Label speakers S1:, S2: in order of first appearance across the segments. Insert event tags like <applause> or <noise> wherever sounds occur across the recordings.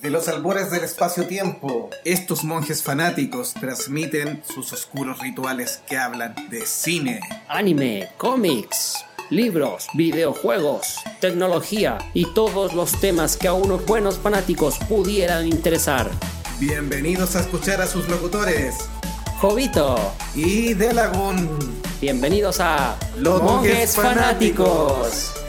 S1: De los albores del espacio-tiempo, estos monjes fanáticos transmiten sus oscuros rituales que hablan de cine,
S2: anime, cómics, libros, videojuegos, tecnología y todos los temas que a unos buenos fanáticos pudieran interesar.
S1: Bienvenidos a escuchar a sus locutores,
S2: Jovito
S1: y Delagun.
S2: Bienvenidos a
S1: Los Monjes Fanáticos.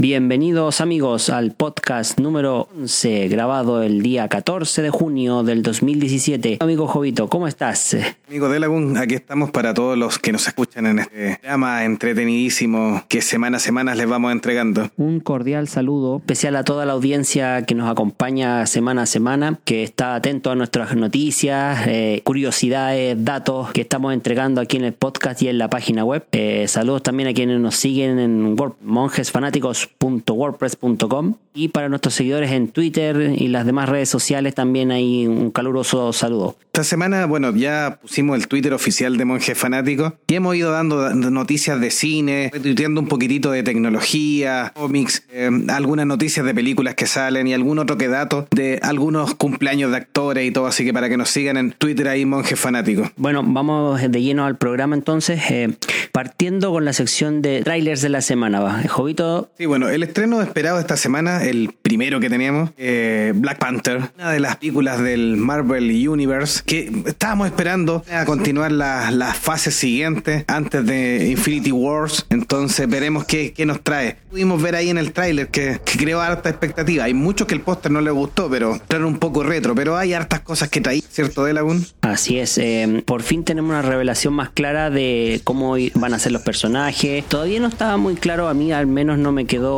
S2: Bienvenidos amigos al podcast número 11, grabado el día 14 de junio del 2017. Amigo Jovito, ¿cómo estás?
S1: Amigo Delagun, aquí estamos para todos los que nos escuchan en este programa entretenidísimo que semana a semana les vamos entregando.
S2: Un cordial saludo especial a toda la audiencia que nos acompaña semana a semana, que está atento a nuestras noticias, eh, curiosidades, datos que estamos entregando aquí en el podcast y en la página web. Eh, saludos también a quienes nos siguen en Monjes Fanáticos wordpress.com y para nuestros seguidores en Twitter y las demás redes sociales también hay un caluroso saludo.
S1: Esta semana, bueno, ya pusimos el Twitter oficial de Monjes Fanáticos y hemos ido dando noticias de cine, retuiteando un poquitito de tecnología, cómics, eh, algunas noticias de películas que salen y algún otro que dato de algunos cumpleaños de actores y todo, así que para que nos sigan en Twitter ahí Monjes Fanáticos.
S2: Bueno, vamos de lleno al programa entonces, eh, partiendo con la sección de trailers de la semana. ¿va? Jovito.
S1: Sí, bueno, el estreno esperado esta semana, el primero que teníamos, eh, Black Panther, una de las películas del Marvel Universe que estábamos esperando a continuar las la fases siguientes antes de Infinity Wars. Entonces veremos qué, qué nos trae. Pudimos ver ahí en el tráiler que, que, creó harta expectativa. Hay muchos que el póster no le gustó, pero traen un poco retro. Pero hay hartas cosas que traí, ¿cierto, Delagun?
S2: Así es. Eh, por fin tenemos una revelación más clara de cómo van a ser los personajes. Todavía no estaba muy claro, a mí al menos no me quedó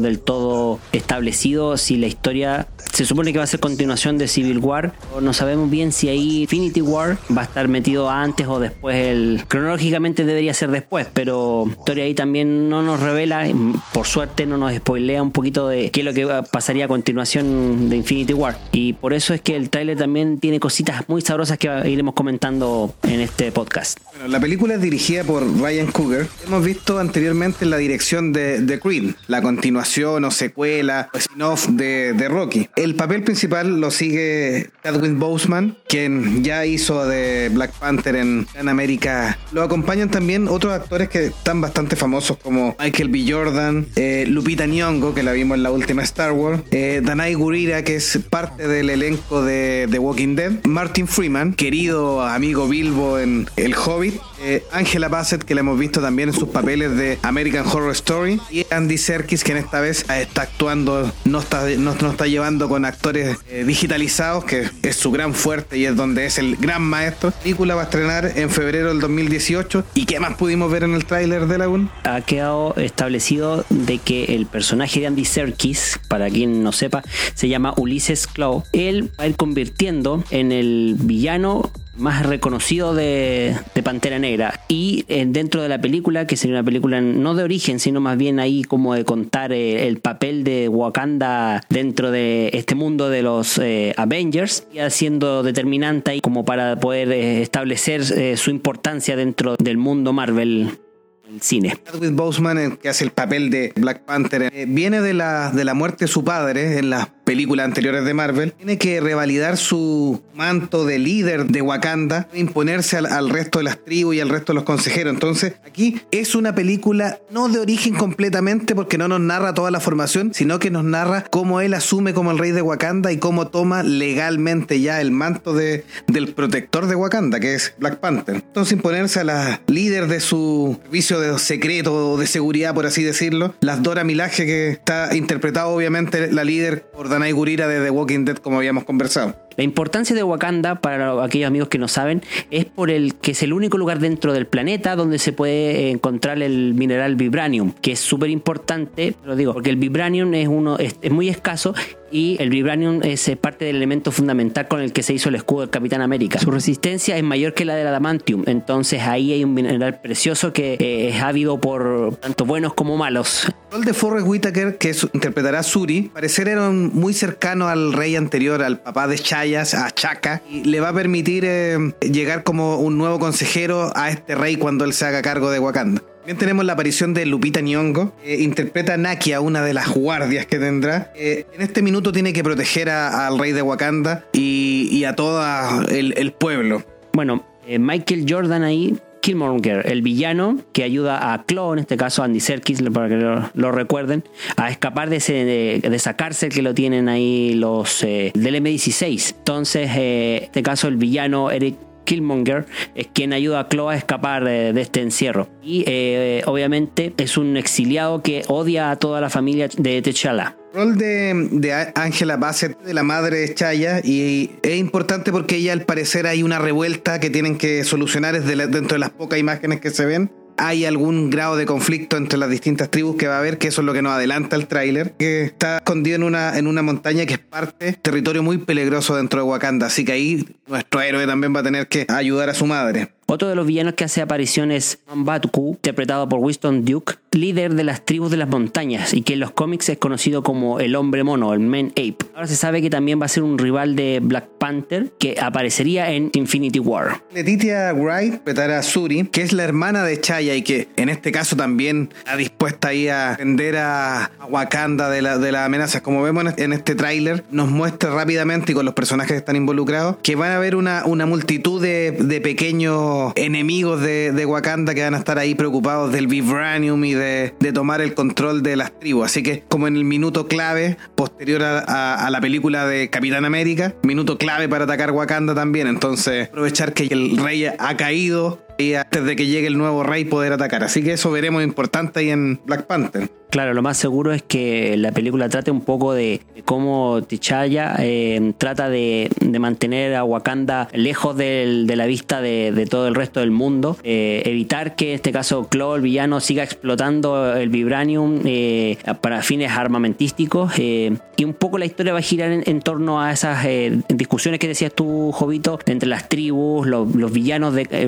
S2: del todo establecido si la historia se supone que va a ser continuación de Civil War. No sabemos bien si ahí Infinity War va a estar metido antes o después. El... Cronológicamente debería ser después, pero la historia ahí también no nos revela, por suerte no nos spoilea un poquito de qué es lo que pasaría a continuación de Infinity War. Y por eso es que el trailer también tiene cositas muy sabrosas que iremos comentando en este podcast.
S1: La película es dirigida por Ryan Coogler. Hemos visto anteriormente la dirección de The Creed, la continuación o secuela o spin-off de, de Rocky. El papel principal lo sigue Chadwick Boseman, quien ya hizo de Black Panther en, en América. Lo acompañan también otros actores que están bastante famosos como Michael B. Jordan, eh, Lupita Nyong'o, que la vimos en la última Star Wars, eh, Danai Gurira, que es parte del elenco de The Walking Dead, Martin Freeman, querido amigo Bilbo en El Hobbit, eh, Angela Bassett, que la hemos visto también en sus papeles de American Horror Story, y Andy Serkis, que en esta vez está actuando, no está, no, no está llevando con actores eh, digitalizados, que es su gran fuerte y es donde es el gran maestro. La película va a estrenar en febrero del 2018. ¿Y qué más pudimos ver en el tráiler de Lagoon?
S2: Ha quedado establecido de que el personaje de Andy Serkis, para quien no sepa, se llama Ulises Claw. Él va a ir convirtiendo en el villano más reconocido de, de, Pantera Negra. Y eh, dentro de la película, que sería una película no de origen, sino más bien ahí como de contar eh, el papel de Wakanda dentro de este mundo de los eh, Avengers, siendo determinante ahí como para poder eh, establecer su importancia dentro del mundo Marvel el cine.
S1: Chadwick Boseman, que hace el papel de Black Panther, viene de la, de la muerte de su padre en las películas anteriores de Marvel. Tiene que revalidar su manto de líder de Wakanda, imponerse al, resto de las tribus y al resto de los consejeros. Entonces, aquí es una película no de origen completamente porque no nos narra toda la formación, sino que nos narra cómo él asume como el rey de Wakanda y cómo toma legalmente ya el manto de, del protector de Wakanda, que es Black Panther. Entonces, imponerse a la líder de su servicio de secreto o de seguridad, por así decirlo. Las Dora Milaje, que está interpretado obviamente la líder por Danai Gurira de The Walking Dead, como habíamos conversado.
S2: La importancia de Wakanda, para aquellos amigos que no saben, es por el que es el único lugar dentro del planeta donde se puede encontrar el mineral vibranium, que es súper importante, lo digo, porque el vibranium es uno es, es muy escaso y el vibranium es parte del elemento fundamental con el que se hizo el escudo del Capitán América. Su resistencia es mayor que la del adamantium, entonces ahí hay un mineral precioso que eh, es ávido por tanto buenos como malos.
S1: El de Forrest Whitaker, que interpretará a Suri, parecer era muy cercano al rey anterior, al papá de Chayas, a Chaka, y le va a permitir eh, llegar como un nuevo consejero a este rey cuando él se haga cargo de Wakanda. También tenemos la aparición de Lupita Nyong'o, que interpreta a Nakia, una de las guardias que tendrá. Eh, en este minuto tiene que proteger a- al rey de Wakanda y, y a todo el, el pueblo.
S2: Bueno, eh, Michael Jordan ahí, Killmonger, el villano que ayuda a Claw, en este caso Andy Serkis, para que lo, lo recuerden, a escapar de, ese, de, de esa cárcel que lo tienen ahí los eh, del M16. Entonces, eh, en este caso, el villano Eric Killmonger es quien ayuda a Claw a escapar de, de este encierro. Y eh, obviamente es un exiliado que odia a toda la familia de T'Challa.
S1: El rol de, de Angela Bassett, de la madre de Chaya, y es importante porque ella al parecer hay una revuelta que tienen que solucionar es de la- dentro de las pocas imágenes que se ven. Hay algún grado de conflicto entre las distintas tribus que va a haber, que eso es lo que nos adelanta el tráiler, que está escondido en una, en una montaña que es parte, territorio muy peligroso dentro de Wakanda, así que ahí nuestro héroe también va a tener que ayudar a su madre.
S2: Otro de los villanos que hace aparición es interpretado por Winston Duke, líder de las tribus de las montañas y que en los cómics es conocido como el hombre mono, el Man Ape. Ahora se sabe que también va a ser un rival de Black Panther que aparecería en Infinity War.
S1: Letitia Wright a que es la hermana de Chaya y que en este caso también está dispuesta ahí a defender a, Wakanda de, la, de las amenazas. Como vemos en este, tráiler, nos muestra rápidamente y con los personajes que están involucrados que van a haber una, multitud de pequeños enemigos de, de Wakanda que van a estar ahí preocupados del Vibranium y de, de tomar el control de las tribus. Así que como en el minuto clave posterior a, a- a la película de Capitán América, minuto clave para atacar Wakanda también. Entonces aprovechar que el rey ha caído y antes de que llegue el nuevo rey poder atacar. Así que eso veremos importante ahí en Black Panther.
S2: Claro, lo más seguro es que la película trate un poco de, cómo T'Challa eh, trata de, mantener a Wakanda lejos de la vista de, todo el resto del mundo, eh, evitar que en este caso Claw, el villano, siga explotando el vibranium eh, para fines armamentísticos y un poco la historia va a girar en, en torno a esas discusiones que decías tú, Jovito, entre las tribus, los, villanos de- eh,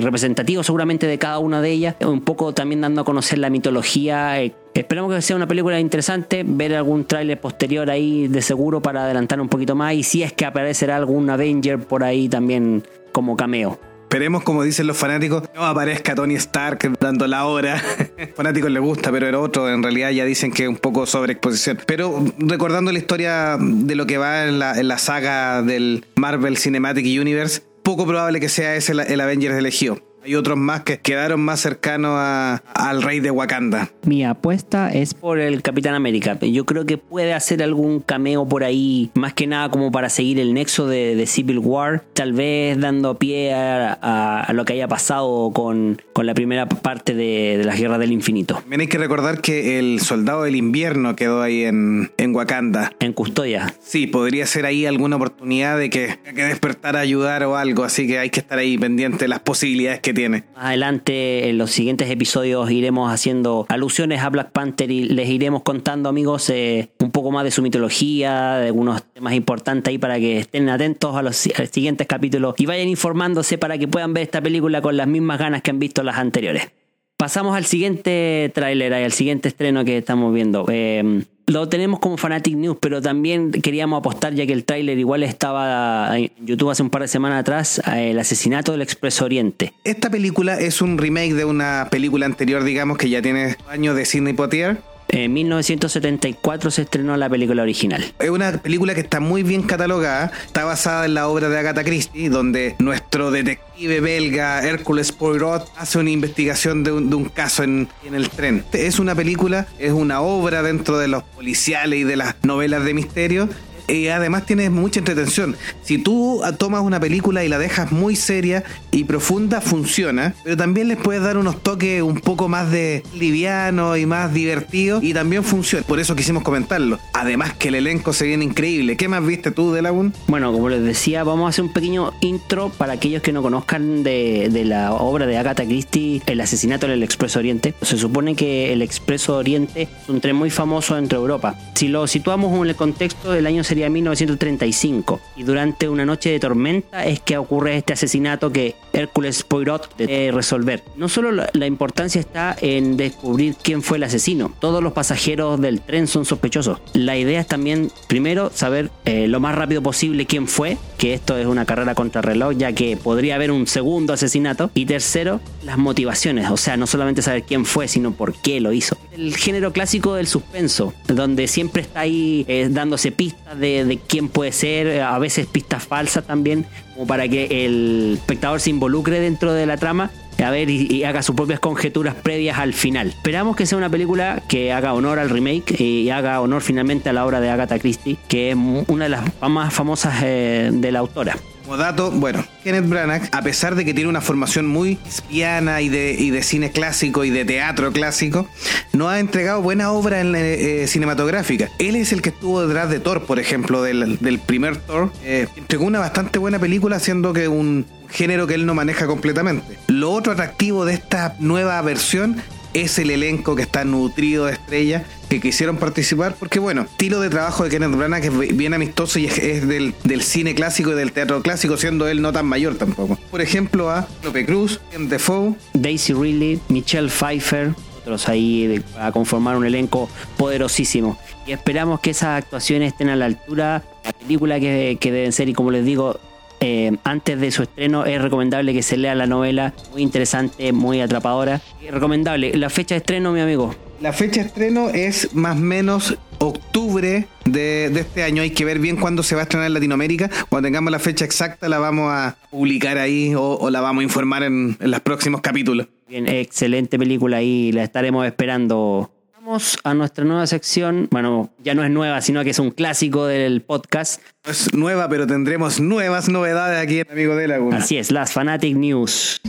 S2: seguramente de cada una de ellas, un poco también dando a conocer la mitología. eh, Esperamos que sea una película interesante, ver algún tráiler posterior ahí de seguro para adelantar un poquito más y si es que aparecerá algún Avenger por ahí también como cameo.
S1: Esperemos, como dicen los fanáticos, no aparezca Tony Stark dando la hora. <laughs> fanáticos les gusta, pero el otro en realidad ya dicen que es un poco sobreexposición. Pero recordando la historia de lo que va en la, en la saga del Marvel Cinematic Universe, poco probable que sea ese el, el Avengers elegido. Hay otros más que quedaron más cercanos a- al rey de Wakanda.
S2: Mi apuesta es por el Capitán América. Yo creo que puede hacer algún cameo por ahí, más que nada como para seguir el nexo de, de Civil War, tal vez dando pie a, a- a lo que haya pasado con, con la primera parte de, de las Guerras del Infinito.
S1: También hay que recordar que el soldado del invierno quedó ahí en, en Wakanda.
S2: En custodia.
S1: Sí, podría ser ahí alguna oportunidad de que, que despertar a ayudar o algo, así que hay que estar ahí pendiente de las posibilidades que tiene.
S2: Más adelante, en los siguientes episodios, iremos haciendo alusiones a Black Panther y les iremos contando, amigos, eh, un poco más de su mitología, de algunos temas importantes ahí para que estén atentos a los siguientes capítulos y vayan informándose para que puedan ver esta película con las mismas ganas que han visto las anteriores. Pasamos al siguiente tráiler, al siguiente estreno que estamos viendo. Eh, lo tenemos como Fanatic News, pero también queríamos apostar, ya que el tráiler igual estaba en YouTube hace un par de semanas atrás, el asesinato del Expreso Oriente.
S1: Esta película es un remake de una película anterior, digamos, que ya tiene años de Sidney Poitier.
S2: En 1974 se estrenó la película original.
S1: Es una película que está muy bien catalogada, está basada en la obra de Agatha Christie, donde nuestro detective belga Hércules Poirot hace una investigación de un, de un caso en, en el tren. Es una película, es una obra dentro de los policiales y de las novelas de misterio. Y además tiene mucha entretención. Si tú tomas una película y la dejas muy seria y profunda, funciona. Pero también les puedes dar unos toques un poco más de liviano y más divertido. Y también funciona. Por eso quisimos comentarlo. Además que el elenco se viene increíble. ¿Qué más viste tú de Lagoon?
S2: Bueno, como les decía, vamos a hacer un pequeño intro para aquellos que no conozcan de, de la obra de Agatha Christie, El asesinato del Expreso Oriente. Se supone que el Expreso Oriente es un tren muy famoso dentro de Europa. Si lo situamos en el contexto del año sería 1935 y durante una noche de tormenta es que ocurre este asesinato que Hércules Poirot debe resolver. No solo la, la importancia está en descubrir quién fue el asesino, todos los pasajeros del tren son sospechosos. La idea es también, primero, saber eh, lo más rápido posible quién fue, que esto es una carrera contra reloj, ya que podría haber un segundo asesinato. Y tercero, las motivaciones, o sea, no solamente saber quién fue, sino por qué lo hizo. El género clásico del suspenso, donde siempre está ahí eh, dándose pistas de, de quién puede ser, a veces pistas falsas también, como para que el espectador se involucre dentro de la trama a ver y, haga sus propias conjeturas previas al final. Esperamos que sea una película que haga honor al remake y haga honor finalmente a la obra de Agatha Christie, que es una de las más famosas eh, de la autora.
S1: Como dato, bueno, Kenneth Branagh, a pesar de que tiene una formación muy espiana y de, cine clásico y de teatro clásico, no ha entregado buena obra en, eh, cinematográfica. Él es el que estuvo detrás de Thor, por ejemplo, del, del primer Thor. Eh, entregó una bastante buena película, siendo que un género que él no maneja completamente. Lo otro atractivo de esta nueva versión es el elenco que está nutrido de estrellas que quisieron participar, porque bueno, estilo de trabajo de Kenneth Branagh que es bien amistoso y es, del, cine clásico y del teatro clásico, siendo él no tan mayor tampoco. Por ejemplo, a Lope Cruz, Ken Defoe,
S2: Daisy Ridley, Michelle Pfeiffer, otros ahí a conformar un elenco poderosísimo. Y esperamos que esas actuaciones estén a la altura, la película que, que deben ser, y como les digo, eh, antes de su estreno es recomendable que se lea la novela, muy interesante, muy atrapadora. recomendable. La fecha de estreno, mi amigo.
S1: La fecha de estreno es más o menos octubre de, este año. Hay que ver bien cuándo se va a estrenar en Latinoamérica. Cuando tengamos la fecha exacta la vamos a publicar ahí o, la vamos a informar en, en los próximos capítulos.
S2: Bien, excelente película y la estaremos esperando Vamos a nuestra nueva sección. Bueno, ya no es nueva, sino que es un clásico del podcast.
S1: No es nueva, pero tendremos nuevas novedades aquí en Amigo de Laguna.
S2: Así es, las Fanatic News.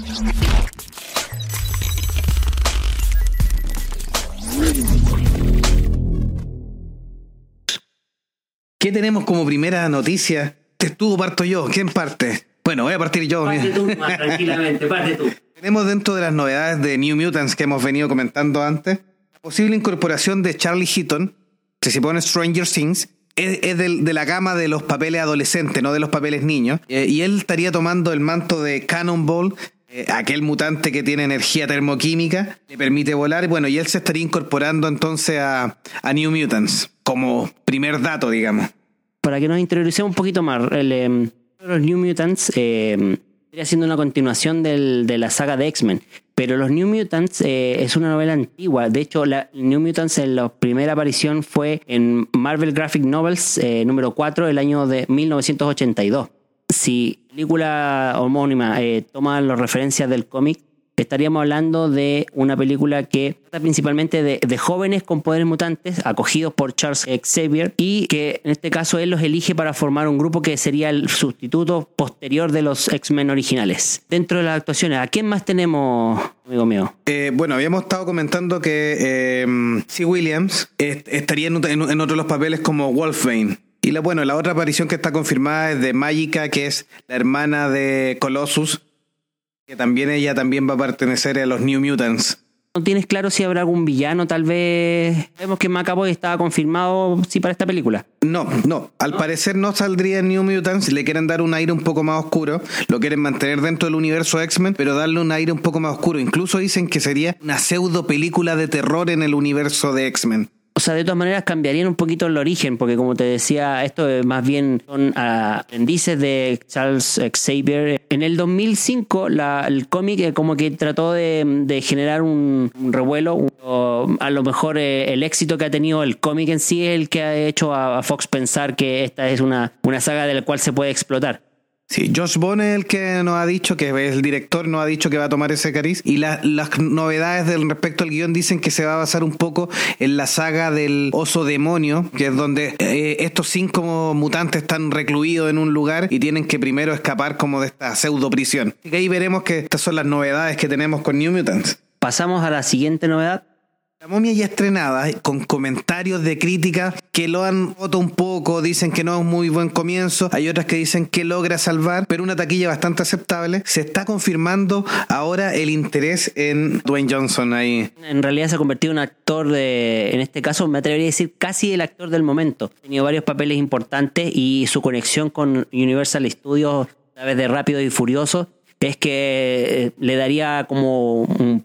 S1: ¿Qué tenemos como primera noticia? Te estuvo parto yo. ¿Quién parte? Bueno, voy a partir yo.
S2: Parte tú, tranquilamente, parte tú.
S1: Tenemos dentro de las novedades de New Mutants que hemos venido comentando antes posible incorporación de Charlie Heaton, se pone Stranger Things, es, de la gama de los papeles adolescentes, no de los papeles niños. Eh, y él estaría tomando el manto de Cannonball, eh, aquel mutante que tiene energía termoquímica, que permite volar. Bueno, y él se estaría incorporando entonces a, New Mutants, como primer dato, digamos.
S2: Para que nos interioricemos un poquito más, el, em, los New Mutants eh, estaría siendo una continuación de la saga de X-Men. Pero los New Mutants eh, es una novela antigua. De hecho, la New Mutants en la primera aparición fue en Marvel Graphic Novels eh, número 4 del año de 1982. Si película homónima eh, toma las referencias del cómic, estaríamos hablando de una película que trata principalmente de, jóvenes con poderes mutantes acogidos por Charles Xavier y que en este caso él los elige para formar un grupo que sería el sustituto posterior de los X-Men originales. Dentro de las actuaciones, ¿a quién más tenemos, amigo mío?
S1: Eh, bueno, habíamos estado comentando que eh, C. Williams estaría en, otro de los papeles como Wolfbane. Y la, bueno, la otra aparición que está confirmada es de Magica, que es la hermana de Colossus, que también ella también va a pertenecer a los New Mutants.
S2: ¿No tienes claro si habrá algún villano? Tal vez. Vemos que Macaboy estaba confirmado sí para esta película.
S1: No, no. Al parecer no saldría en New Mutants. Le quieren dar un aire un poco más oscuro. Lo quieren mantener dentro del universo X-Men, pero darle un aire un poco más oscuro. Incluso dicen que sería una pseudo película de terror en el universo de X-Men.
S2: O sea, de todas maneras cambiarían un poquito el origen, porque como te decía, esto más bien son aprendices de Charles Xavier. En el 2005, la, el cómic eh, como que trató de, generar un, revuelo. a lo mejor eh, el éxito que ha tenido el cómic en sí es el que ha hecho a, Fox pensar que esta es una, una saga de la cual se puede explotar.
S1: Sí, Josh Bone el que nos ha dicho, que el director, nos ha dicho que va a tomar ese cariz. Y las novedades del respecto al guion dicen que se va a basar un poco en la saga del oso demonio, que es donde eh, estos cinco mutantes están recluidos en un lugar y tienen que primero escapar como de esta pseudo prisión. Y ahí veremos que estas son las novedades que tenemos con New Mutants.
S2: Pasamos a la siguiente novedad.
S1: La momia ya estrenada, con comentarios de crítica que lo han roto un poco, dicen que no es muy buen comienzo, hay otras que dicen que logra salvar, pero una taquilla bastante aceptable. Se está confirmando ahora el interés en Dwayne Johnson ahí.
S2: En realidad se ha convertido en un actor de, en este caso me atrevería a decir casi el actor del momento. Ha tenido varios papeles importantes y su conexión con Universal Studios a través de Rápido y Furioso es que eh, le daría como un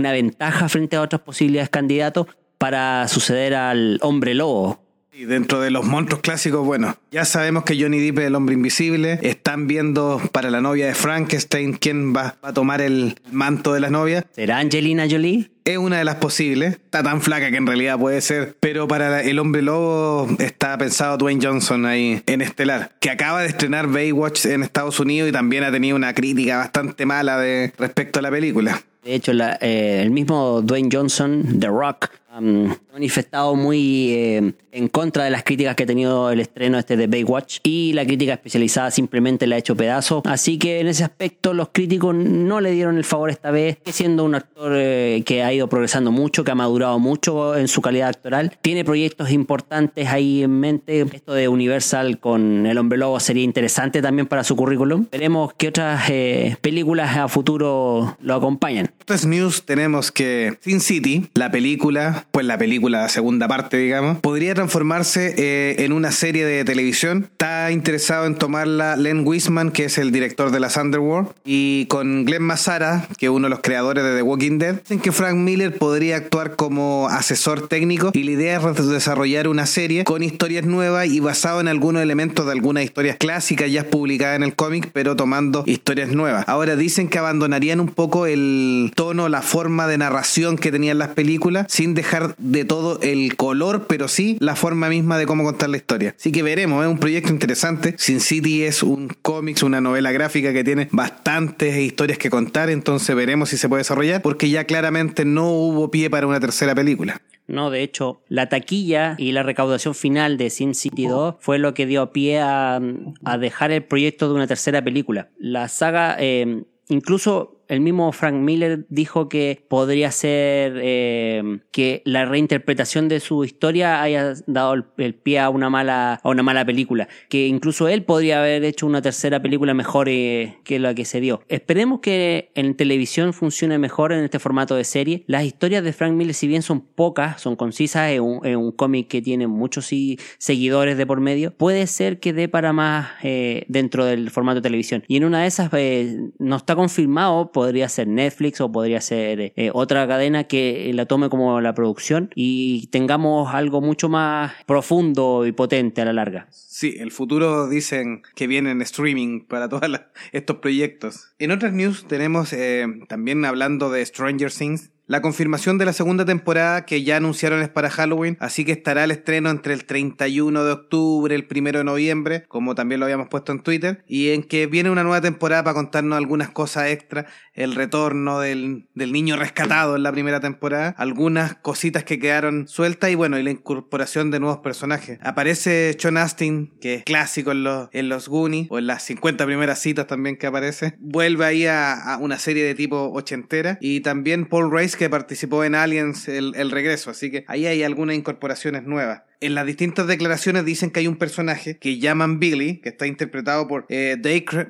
S2: una ventaja frente a otros posibles candidatos para suceder al hombre lobo.
S1: Y dentro de los monstruos clásicos, bueno, ya sabemos que Johnny Depp es el hombre invisible. Están viendo para la novia de Frankenstein quién va, va a tomar el manto de la novia.
S2: ¿Será Angelina Jolie?
S1: Es una de las posibles. Está tan flaca que en realidad puede ser. Pero para el hombre lobo está pensado Dwayne Johnson ahí en Estelar. Que acaba de estrenar Baywatch en Estados Unidos y también ha tenido una crítica bastante mala de respecto a la película.
S2: De hecho, la, eh, el mismo Dwayne Johnson, The Rock, manifestado muy eh, en contra de las críticas que ha tenido el estreno este de Baywatch y la crítica especializada simplemente la ha hecho pedazo. Así que en ese aspecto los críticos no le dieron el favor esta vez, siendo un actor eh, que ha ido progresando mucho, que ha madurado mucho en su calidad actoral. Tiene proyectos importantes ahí en mente. Esto de Universal con El Hombre Lobo sería interesante también para su currículum. Veremos qué otras eh, películas a futuro lo acompañan.
S1: Otras news tenemos que Sin City, la película, pues la película, la segunda parte, digamos, podría transformarse eh, en una serie de televisión. Está interesado en tomarla Len Wiseman, que es el director de las Underworld, y con Glenn Massara, que es uno de los creadores de The Walking Dead. Dicen que Frank Miller podría actuar como asesor técnico y la idea es desarrollar una serie con historias nuevas y basado en algunos elementos de algunas historias clásicas ya publicadas en el cómic, pero tomando historias nuevas. Ahora dicen que abandonarían un poco el tono, la forma de narración que tenían las películas, sin dejar de todo el color, pero sí la forma misma de cómo contar la historia. Así que veremos, es un proyecto interesante. Sin City es un cómics, una novela gráfica que tiene bastantes historias que contar, entonces veremos si se puede desarrollar, porque ya claramente no hubo pie para una tercera película.
S2: No, de hecho, la taquilla y la recaudación final de Sin City 2 fue lo que dio pie a, dejar el proyecto de una tercera película. La saga, eh, incluso el mismo Frank Miller dijo que podría ser eh, que la reinterpretación de su historia haya dado el, pie a una mala a una mala película que incluso él podría haber hecho una tercera película mejor eh, que la que se dio. Esperemos que en televisión funcione mejor en este formato de serie. Las historias de Frank Miller si bien son pocas son concisas es un, un cómic que tiene muchos seguidores de por medio puede ser que dé para más eh, dentro del formato de televisión. Y en una de esas no está confirmado podría ser Netflix o podría ser eh, otra cadena que la tome como la producción y tengamos algo mucho más profundo y potente a la larga.
S1: Sí, el futuro dicen que viene en streaming para todos estos proyectos. En otras news tenemos eh, también hablando de Stranger Things, la confirmación de la segunda temporada que ya anunciaron es para Halloween, así que estará el estreno entre el 31 de octubre, el 1 de noviembre, como también lo habíamos puesto en Twitter, y en que viene una nueva temporada para contarnos algunas cosas extra, el retorno del, del niño rescatado en la primera temporada, algunas cositas que quedaron sueltas y bueno, y la incorporación de nuevos personajes. Aparece Sean Astin, que es clásico en los, en los Goonies, o en las 50 primeras citas también que aparece, vuelve ahí a, a una serie de tipo ochentera, y también Paul Rice que participó en Aliens el, el, regreso, así que ahí hay algunas incorporaciones nuevas. En las distintas declaraciones dicen que hay un personaje que llaman Billy, que está interpretado por eh,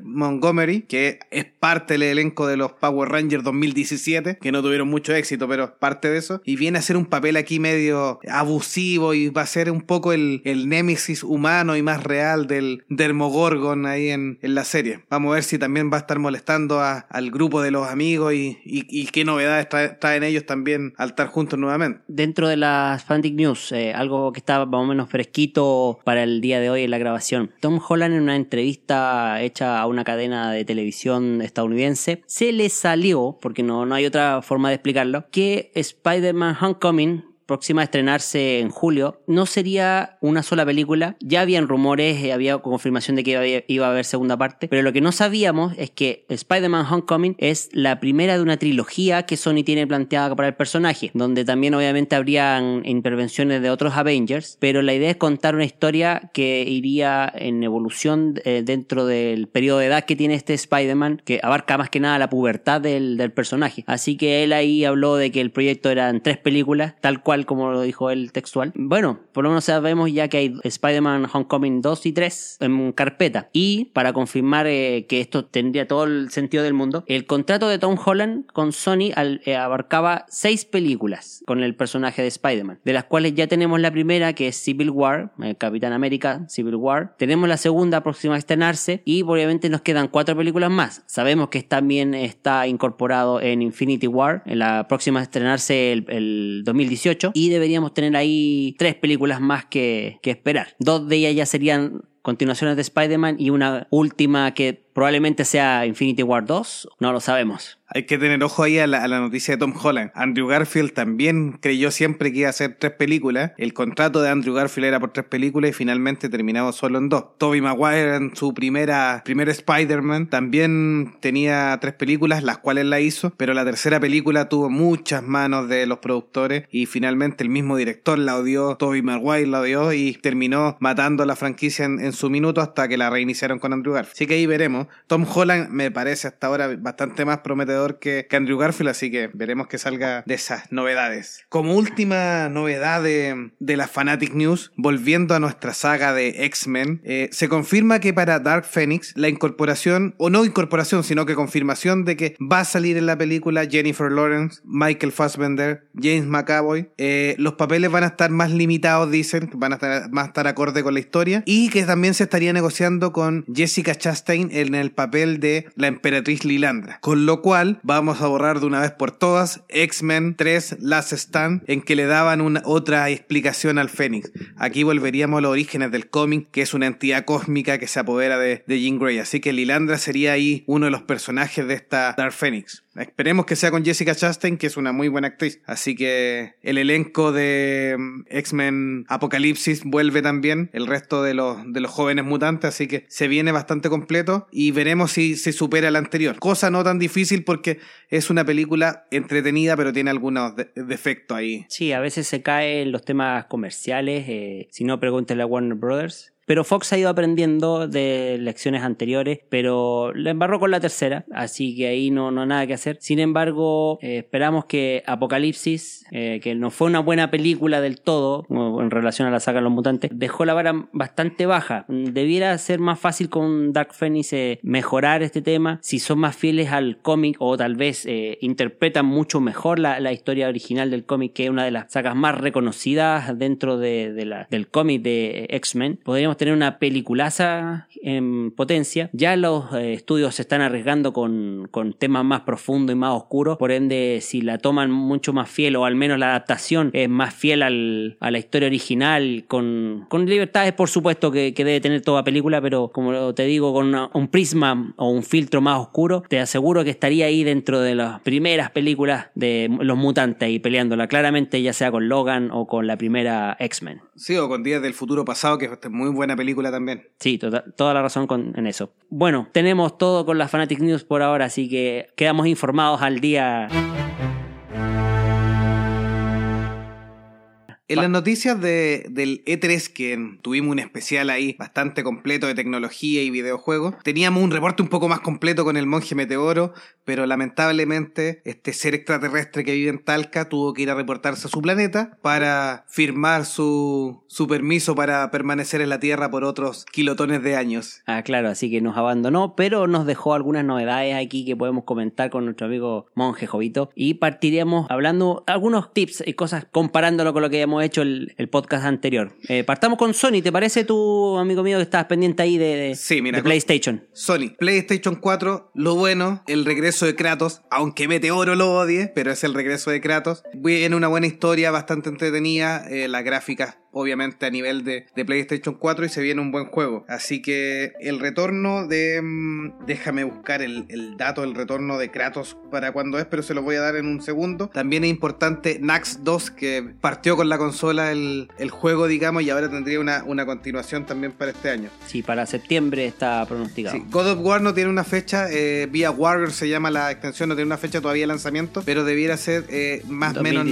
S1: Montgomery, que es parte del elenco de los Power Rangers 2017, que no tuvieron mucho éxito, pero parte de eso, y viene a hacer un papel aquí medio abusivo y va a ser un poco el, el némesis humano y más real del Dermogorgon ahí en, en, la serie. Vamos a ver si también va a estar molestando a, al grupo de los amigos y, y, qué novedades trae, traen ellos también al estar juntos nuevamente.
S2: Dentro de las Fantic News, eh, algo que más o menos fresquito para el día de hoy en la grabación. Tom Holland en una entrevista hecha a una cadena de televisión estadounidense se le salió, porque no, no hay otra forma de explicarlo, que Spider-Man Homecoming próxima a estrenarse en julio, no sería una sola película. Ya habían rumores, eh, había confirmación de que iba a haber segunda parte, pero lo que no sabíamos es que Spider-Man Homecoming es la primera de una trilogía que Sony tiene planteada para el personaje, donde también obviamente habrían intervenciones de otros Avengers, pero la idea es contar una historia que iría en evolución eh, dentro del periodo de edad que tiene este Spider-Man, que abarca más que nada la pubertad del, del personaje. Así que él ahí habló de que el proyecto eran tres películas, tal cual como lo dijo él textual. Bueno, por lo menos sabemos ya que hay Spider-Man Homecoming 2 y 3 en carpeta. Y para confirmar eh, que esto tendría todo el sentido del mundo, el contrato de Tom Holland con Sony al, eh, abarcaba seis películas con el personaje de Spider-Man, de las cuales ya tenemos la primera que es Civil War, el Capitán América Civil War. Tenemos la segunda próxima a estrenarse y obviamente nos quedan cuatro películas más. Sabemos que también está incorporado en Infinity War, en la próxima a estrenarse el, el 2018 2018 y deberíamos tener ahí tres películas más que, que esperar. Dos de ellas ya serían continuaciones de Spider-Man y una última que probablemente sea Infinity War 2, no lo sabemos.
S1: Hay que tener ojo ahí a la, noticia de Tom Holland. Andrew Garfield también creyó siempre que iba a hacer tres películas. El contrato de Andrew Garfield era por tres películas y finalmente terminamos solo en dos. Tobey Maguire en su primera, primer Spider-Man también tenía tres películas, las cuales la hizo, pero la tercera película tuvo muchas manos de los productores y finalmente el mismo director la odió, Tobey Maguire la odió y terminó matando la franquicia en, en su minuto hasta que la reiniciaron con Andrew Garfield. Así que ahí veremos. Tom Holland me parece hasta ahora bastante más prometedor que, Andrew Garfield, así que veremos que salga de esas novedades. Como última novedad de, la Fanatic News, volviendo a nuestra saga de X-Men, eh, se confirma que para Dark Phoenix la incorporación, o no incorporación, sino que confirmación de que va a salir en la película Jennifer Lawrence, Michael Fassbender, James McAvoy, eh, los papeles van a estar más limitados, dicen, van a estar, más estar acorde con la historia, y que también se estaría negociando con Jessica Chastain en el papel de la emperatriz Lilandra, con lo cual vamos a borrar de una vez por todas X-Men 3 Last Stand, en que le daban una, otra explicación al Fénix. Aquí volveríamos a los orígenes del cómic, que es una entidad cósmica que se apodera de, Jean Grey. Así que Lilandra sería ahí uno de los personajes de esta Dark Phoenix. Esperemos que sea con Jessica Chastain, que es una muy buena actriz. Así que el elenco de mm, X-Men Apocalipsis vuelve también, el resto de los jóvenes mutantes, así que se viene bastante completo y veremos si se supera el anterior. Cosa no tan difícil porque es una película entretenida, pero tiene algunos defectos ahí.
S2: Sí, a veces se cae en los temas comerciales. Eh, si no, pregúntele a Warner Brothers. Pero Fox ha ido aprendiendo de lecciones anteriores, pero le embarró con la tercera, así que ahí no, no nada que hacer. Sin embargo, eh, esperamos que Apocalipsis, eh, que no fue una buena película del todo en relación a la saga de los mutantes, dejó la vara bastante baja. Debiera ser más fácil con Dark Phoenix eh, mejorar este tema, si son más fieles al cómic o tal vez interpretan mucho mejor la, la, historia original del cómic, que es una de las sagas más reconocidas dentro de, de la, del cómic de X-Men. Podríamos tener una peliculaza en potencia. Ya los eh, estudios se están arriesgando con, con temas más profundos y más oscuros. Por ende, si la toman mucho más fiel, o al menos la adaptación es más fiel al, a la historia original, con, con libertades, por supuesto, que, debe tener toda película, pero como te digo, con un prisma o un filtro más oscuro, te aseguro que estaría ahí dentro de las primeras películas de los mutantes y peleándola claramente, ya sea con Logan o con la primera X-Men.
S1: Sí, o con Días del Futuro Pasado, que es muy buena película también.
S2: Sí, toda, toda la razón con, en eso. Bueno, tenemos todo con las Fanatic News por ahora, así que quedamos informados al día.
S1: En las noticias de, del E3, que tuvimos un especial ahí bastante completo de tecnología y videojuegos, teníamos un reporte un poco más completo con el monje Meteoro, pero lamentablemente este ser extraterrestre que vive en Talca tuvo que ir a reportarse a su planeta para firmar su, su permiso para permanecer en la Tierra por otros kilotones de años.
S2: Ah, claro, así que nos abandonó, pero nos dejó algunas novedades aquí que podemos comentar con nuestro amigo monje Jovito y partiremos hablando algunos tips y cosas comparándolo con lo que hemos hecho el, podcast anterior. Eh, partamos con Sony, ¿te parece tu amigo mío que estabas pendiente ahí de, PlayStation?
S1: Sony, PlayStation 4, lo bueno, el regreso de Kratos, aunque Meteoro lo odie, pero es el regreso de Kratos. Viene una buena historia, bastante entretenida, eh, las gráficas obviamente a nivel de, PlayStation 4 y se viene un buen juego. Así que el retorno de... Mm, déjame buscar el, dato del retorno de Kratos para cuando es, pero se lo voy a dar en un segundo. También es importante Nax 2 que partió con la consola el, juego, digamos, y ahora tendría una, una, continuación también para este año.
S2: Sí, para septiembre está pronosticado.
S1: God of War no tiene una fecha, eh, Via Warrior se llama la extensión, no tiene una fecha todavía de lanzamiento, pero debiera ser eh, más o menos...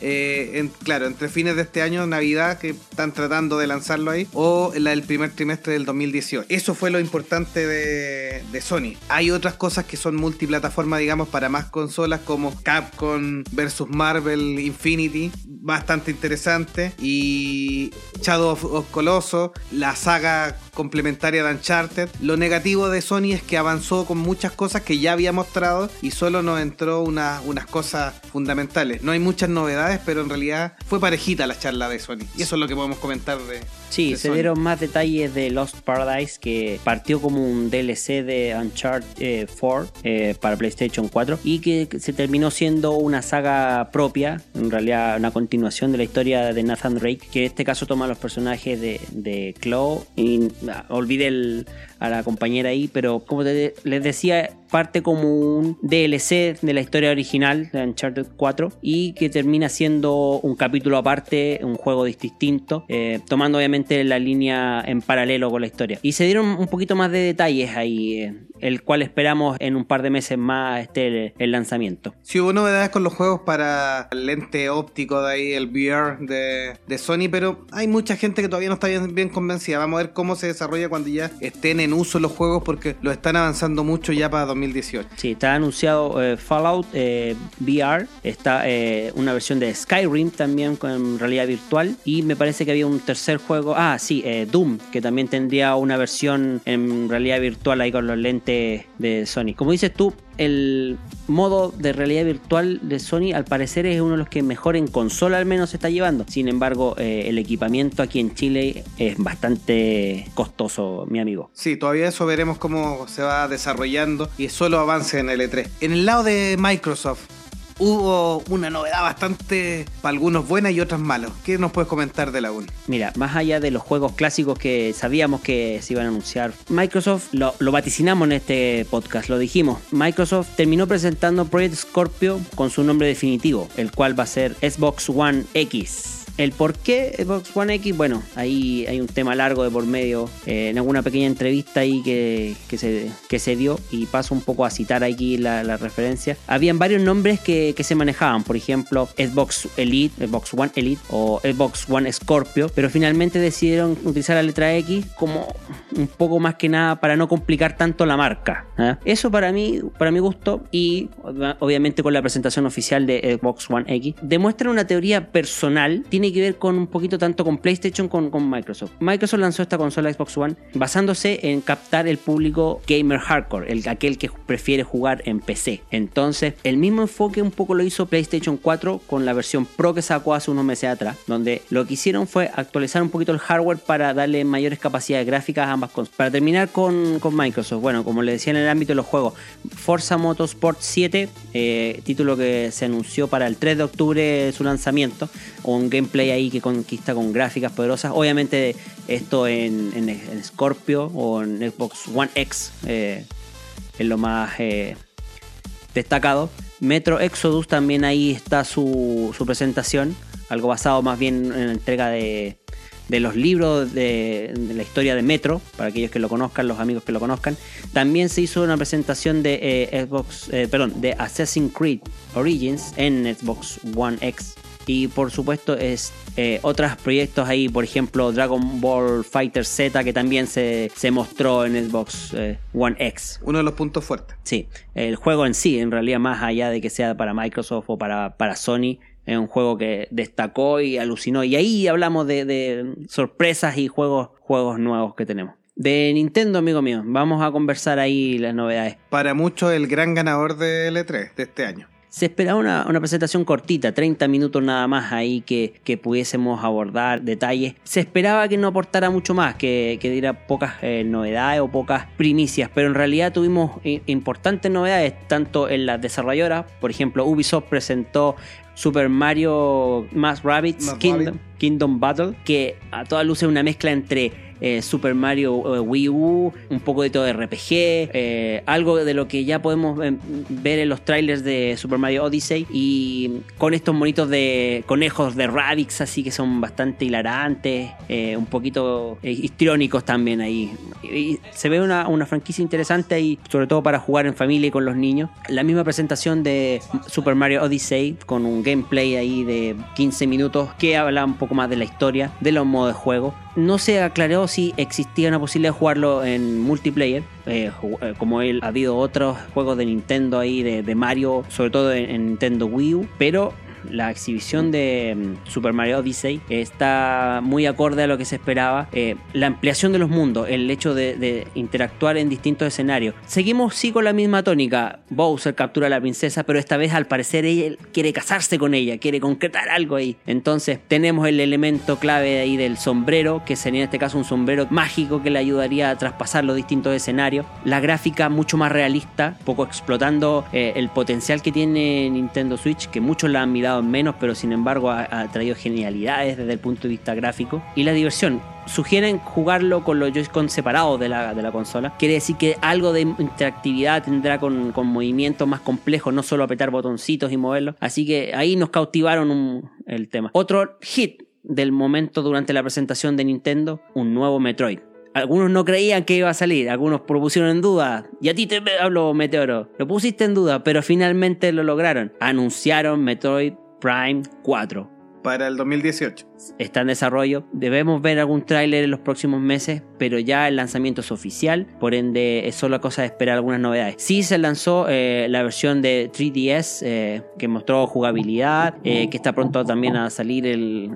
S1: Eh, claro, entre fines de este año, Navidad que están tratando de lanzarlo ahí, o la del primer trimestre del 2018. Eso fue lo importante de, Sony. Hay otras cosas que son multiplataforma, digamos, para más consolas, como Capcom versus Marvel Infinity, bastante interesante, y Shadow of, Colossus, la saga complementaria de Uncharted. Lo negativo de Sony es que avanzó con muchas cosas que ya había mostrado y solo nos entró unas cosas fundamentales. No hay muchas novedades, pero en realidad fue parejita la charla de Sony. Eso es lo que podemos comentar de,
S2: Sí, se dieron más detalles de Lost Paradise que partió como un DLC de Uncharted 4 eh, eh, para PlayStation 4 y que se terminó siendo una saga propia, en realidad una continuación de la historia de Nathan Drake, que en este caso toma los personajes de, de Chloe y ah, olvidé a la compañera ahí, pero como les decía, parte como un DLC de la historia original de Uncharted 4 y que termina siendo un capítulo aparte, un juego distinto, eh, tomando obviamente la línea en paralelo con la historia. Y se dieron un poquito más de detalles ahí. Eh, el cual esperamos en un par de meses más esté el, lanzamiento.
S1: Si hubo novedades con los juegos para el lente óptico de ahí, el VR de, Sony, pero hay mucha gente que todavía no está bien, convencida. Vamos a ver cómo se desarrolla cuando ya estén en uso los juegos porque lo están avanzando mucho ya para 2018.
S2: Sí, está anunciado eh, Fallout eh, VR, está eh, una versión de Skyrim también con realidad virtual y me parece que había un tercer juego, ah sí, Doom, que también tendría una versión en realidad virtual ahí con los lentes de, Sony. Como dices tú, el modo de realidad virtual de Sony al parecer es uno de los que mejor en consola al menos se está llevando. Sin embargo, eh, el equipamiento aquí en Chile es bastante costoso, mi amigo.
S1: Sí, todavía eso veremos cómo se va desarrollando y solo avance en el E3. En el lado de Microsoft, hubo una novedad bastante, para algunos buena y otras malas. ¿Qué nos puedes comentar de la UN?
S2: Mira, más allá de los juegos clásicos que sabíamos que se iban a anunciar, Microsoft lo, lo vaticinamos en este podcast, lo dijimos. Microsoft terminó presentando Project Scorpio con su nombre definitivo, el cual va a ser Xbox One X. El por qué Xbox One X, bueno, ahí hay un tema largo de por medio. Eh, en alguna pequeña entrevista ahí que, se, que se dio, y paso un poco a citar aquí la, referencia. Habían varios nombres que, se manejaban, por ejemplo, Xbox Elite, Xbox One Elite o Xbox One Scorpio, pero finalmente decidieron utilizar la letra X como un poco más que nada para no complicar tanto la marca. ¿eh? Eso para mí, para mi gusto, y obviamente con la presentación oficial de Xbox One X, demuestra una teoría personal tiene que ver con un poquito tanto con PlayStation como con Microsoft. Microsoft lanzó esta consola Xbox One basándose en captar el público gamer hardcore, el, aquel que prefiere jugar en PC. Entonces, el mismo enfoque un poco lo hizo PlayStation 4 con la versión Pro que sacó hace unos meses atrás, donde lo que hicieron fue actualizar un poquito el hardware para darle mayores capacidades gráficas a ambas consolas. Para terminar con, Microsoft, bueno, como le decía en el ámbito de los juegos, Forza Motorsport 7, eh, título que se anunció para el 3 de octubre su lanzamiento, un gameplay play ahí que conquista con gráficas poderosas. Obviamente esto en, en, Scorpio o en Xbox One X eh, es lo más eh, destacado. Metro Exodus también ahí está su, su, presentación, algo basado más bien en la entrega de, de los libros de, la historia de Metro, para aquellos que lo conozcan, los amigos que lo conozcan. También se hizo una presentación de eh, Xbox, perdón, de Assassin's Creed Origins en Xbox One X y por supuesto es eh, otros proyectos ahí, por ejemplo Dragon Ball Fighter Z que también se, mostró en Xbox eh, One X.
S1: Uno de los puntos fuertes.
S2: Sí, el juego en sí, en realidad más allá de que sea para Microsoft o para, para Sony, es un juego que destacó y alucinó. Y ahí hablamos de, sorpresas y juegos, juegos nuevos que tenemos. De Nintendo, amigo mío, vamos a conversar ahí las novedades.
S1: Para muchos el gran ganador de L3 de este año.
S2: Se esperaba una, presentación cortita, 30 minutos nada más ahí que, pudiésemos abordar detalles. Se esperaba que no aportara mucho más, que, diera pocas eh, novedades o pocas primicias, pero en realidad tuvimos importantes novedades, tanto en las desarrolladoras, por ejemplo, Ubisoft presentó Super Mario Mass Rabbids Kingdom, Kingdom Battle, que a toda luz es una mezcla entre eh, Super Mario eh, Wii U, un poco de todo RPG, eh, algo de lo que ya podemos ver en los trailers de Super Mario Odyssey y con estos monitos de conejos de Radix así que son bastante hilarantes, un poquito histriónicos también ahí. Se ve una, una franquicia interesante y sobre todo para jugar en familia y con los niños. La misma presentación de Super Mario Odyssey con un gameplay ahí de 15 minutos que habla un poco más de la historia, de los modos de juego no se aclaró si existía una posibilidad de jugarlo en multiplayer, eh, eh, como él ha habido otros juegos de Nintendo ahí, de, Mario, sobre todo en, Nintendo Wii U, pero la exhibición de mm, Super Mario Odyssey está muy acorde a lo que se esperaba. Eh, la ampliación de los mundos, el hecho de, interactuar en distintos escenarios. Seguimos sí con la misma tónica. Bowser captura a la princesa, pero esta vez al parecer ella quiere casarse con ella, quiere concretar algo ahí. Entonces tenemos el elemento clave ahí del sombrero, que sería en este caso un sombrero mágico que le ayudaría a traspasar los distintos escenarios. La gráfica mucho más realista, poco explotando eh, el potencial que tiene Nintendo Switch, que muchos la han mirado en menos, pero sin embargo ha, traído genialidades desde el punto de vista gráfico. Y la diversión, sugieren jugarlo con los Joy-Con separados de la, de la consola. Quiere decir que algo de interactividad tendrá con, con movimientos más complejos, no solo apretar botoncitos y moverlos. Así que ahí nos cautivaron el tema. Otro hit del momento durante la presentación de Nintendo, un nuevo Metroid. Algunos no creían que iba a salir, algunos propusieron en duda. Y a ti te hablo, Meteoro. Lo pusiste en duda, pero finalmente lo lograron. Anunciaron Metroid Prime 4
S1: Para el 2018.
S2: está en desarrollo. Debemos ver algún tráiler en los próximos meses, pero ya el lanzamiento es oficial, por ende es solo cosa de esperar algunas novedades. Sí se lanzó eh, la versión de 3DS eh, que mostró jugabilidad, eh, que está pronto también a salir el-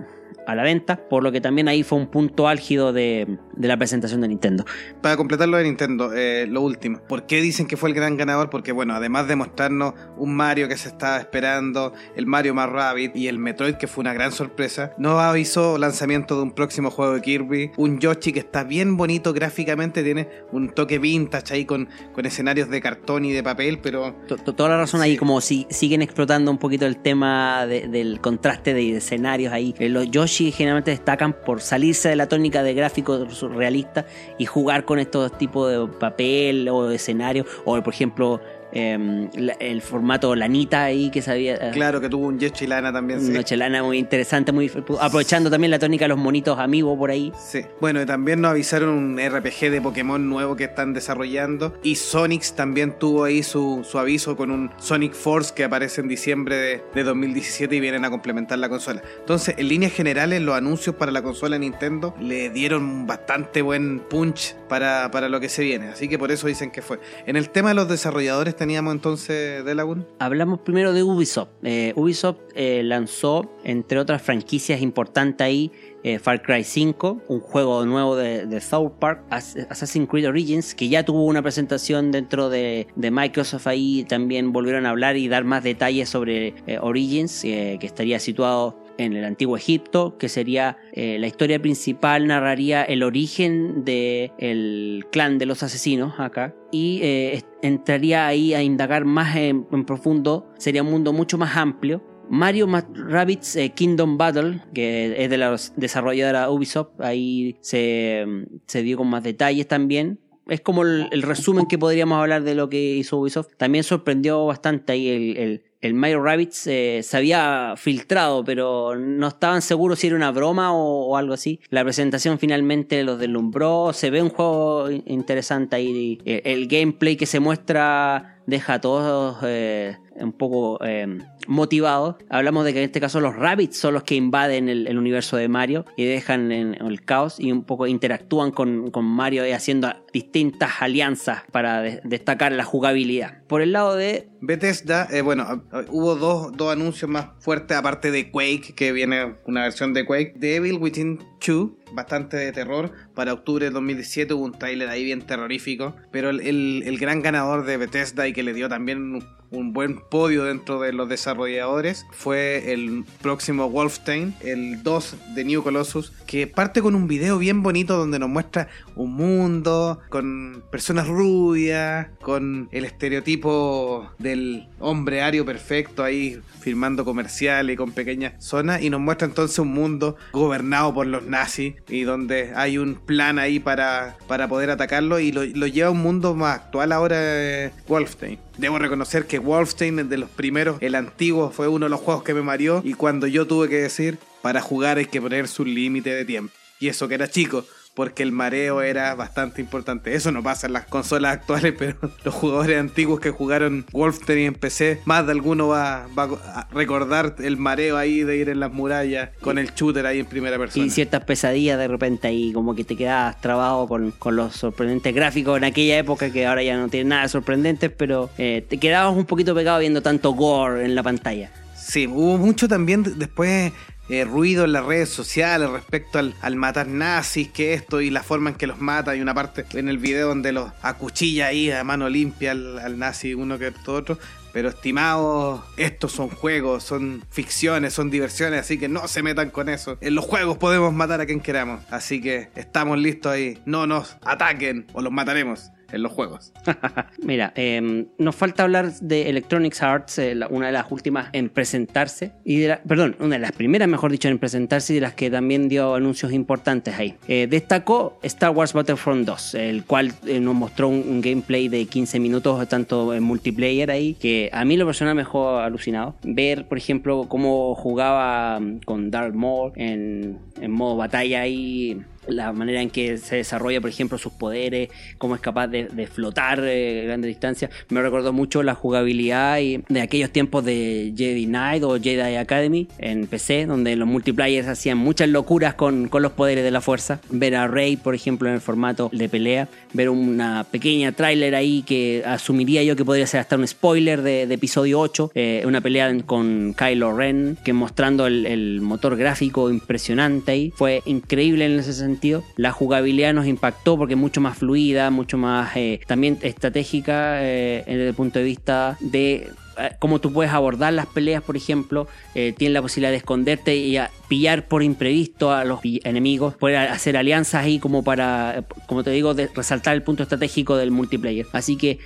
S2: a la venta, por lo que también ahí fue un punto álgido de, de la presentación de Nintendo.
S1: Para completar lo de Nintendo, eh, lo último. ¿Por qué dicen que fue el gran ganador? Porque, bueno, además de mostrarnos un Mario que se estaba esperando, el Mario más Rabbit y el Metroid, que fue una gran sorpresa, nos avisó lanzamiento de un próximo juego de Kirby, un Yoshi que está bien bonito gráficamente, tiene un toque vintage ahí con, con escenarios de cartón y de papel, pero
S2: to- Toda la razón ahí, como si siguen explotando un poquito el tema de- del contraste de escenarios ahí. Eh, Los Yoshi generalmente destacan por salirse de la tónica de gráficos realistas y jugar con estos tipos de papel o de escenario, o por ejemplo em, la- el formato lanita ahí que sabía. eh,
S1: claro que tuvo un Yoshi Lana también. sí.
S2: Una chelana muy interesante, muy aprovechando también la tónica de los monitos amigos por ahí.
S1: Sí. Bueno, y también nos avisaron un RPG de Pokémon nuevo que están desarrollando. Y Sonic también tuvo ahí su, su aviso con un Sonic Force que aparece en diciembre de, de 2017 y vienen a complementar la consola. Entonces, en líneas generales, los anuncios para la consola Nintendo le dieron bastante buen punch para, para lo que se viene. Así que por eso dicen que fue. En el tema de los desarrolladores teníamos entonces Delagun.
S2: Hablamos primero de Ubisoft. Eh, Ubisoft eh, lanzó, entre otras franquicias importantes ahí, eh, Far Cry 5, un juego nuevo de, de South Park, As- Assassin's Creed Origins, que ya tuvo una presentación dentro de, de Microsoft ahí. También volvieron a hablar y dar más detalles sobre Origins, que estaría situado en el antiguo Egipto, que sería eh, la historia principal, narraría el origen del clan de los asesinos acá, y eh, entraría ahí a indagar más en, profundo, sería un mundo mucho más amplio. Mario Ma- Rabbids eh, Kingdom Battle, que es de la desarrolladora Ubisoft, ahí se, se dio con más detalles también. Es como el, resumen que podríamos hablar de lo que hizo Ubisoft. También sorprendió bastante ahí el, el, el Mario Rabbids eh, se había filtrado, pero no estaban seguros si era una broma o, algo así. La presentación finalmente los deslumbró. Se ve un juego in- interesante ahí. Eh, El gameplay que se muestra deja a todos eh, un poco eh, motivados. Hablamos de que en este caso los rabbits son los que invaden el, universo de Mario y dejan en el caos y un poco interactúan con, con Mario haciendo distintas alianzas para de- destacar la jugabilidad. Por el lado de
S1: Bethesda, eh, bueno, hubo dos, dos anuncios más fuertes, aparte de Quake, que viene una versión de Quake. The Evil Within 2, bastante de terror. Para octubre del 2017 hubo un tráiler ahí bien terrorífico. Pero el, el- el gran ganador de Bethesda y que le dio también un, buen podio dentro de los desarrolladores fue el próximo Wolfenstein, el 2 de New Colossus, que parte con un video bien bonito donde nos muestra un mundo con personas rubias, con el estereotipo del hombre ario perfecto ahí firmando comerciales y con pequeñas zonas y nos muestra entonces un mundo gobernado por los nazis y donde hay un plan ahí para, para poder atacarlo y lo, lo lleva a un mundo más actual ahora eh, Wolfenstein. Debo reconocer que Wolfenstein de los primeros, el antiguo fue uno de los juegos que me mareó y cuando yo tuve que decir para jugar hay que poner su límite de tiempo. Y eso que era chico, porque el mareo era bastante importante. Eso no pasa en las consolas actuales, <laughs> pero los jugadores antiguos que jugaron Wolfenstein en PC, más de alguno va, va a recordar el mareo ahí de ir en las murallas con el shooter ahí en primera persona.
S2: y ciertas pesadillas de repente ahí como que te quedabas trabado con, con los sorprendentes gráficos en aquella época que ahora ya no tiene nada de sorprendentes pero eh, te quedabas un poquito pegado viendo tanto gore en la pantalla
S1: Sí, hubo mucho también después eh, ruido en las redes sociales respecto al, al, matar nazis, que esto y la forma en que los mata. Hay una parte en el video donde los acuchilla ahí a mano limpia al, al nazi uno que otro. Pero estimados, estos son juegos, son ficciones, son diversiones, así que no se metan con eso. En los juegos podemos matar a quien queramos. Así que estamos listos ahí. No nos ataquen o los mataremos en los juegos. <laughs>
S2: Mira, eh, nos falta hablar de Electronic Arts, eh, una de las últimas en presentarse, y de la, perdón, una de las primeras, mejor dicho, en presentarse y de las que también dio anuncios importantes ahí. Eh, destacó Star Wars Battlefront 2, el cual eh, nos mostró un, un, gameplay de 15 minutos, tanto en multiplayer ahí, que a mí lo personal me dejó alucinado. Ver, por ejemplo, cómo jugaba mm, con Darth Maul en, en modo batalla ahí la manera en que se desarrolla, por ejemplo, sus poderes, cómo es capaz de, flotar eh, grandes distancias. Me recordó mucho la jugabilidad y de aquellos tiempos de Jedi Knight o Jedi Academy en PC, donde los multiplayers hacían muchas locuras con, con los poderes de la fuerza. Ver a Rey, por ejemplo, en el formato de pelea, ver una pequeña tráiler ahí que asumiría yo que podría ser hasta un spoiler de, episodio 8, eh, una pelea con Kylo Ren, que mostrando el, el motor gráfico impresionante ahí. Fue increíble en ese sentido La jugabilidad nos impactó porque es mucho más fluida, mucho más eh, también estratégica eh, desde el punto de vista de cómo tú puedes abordar las peleas, por ejemplo, eh, tienes la posibilidad de esconderte y pillar por imprevisto a los enemigos, poder hacer alianzas ahí como para, como te digo, resaltar el punto estratégico del multiplayer. Así que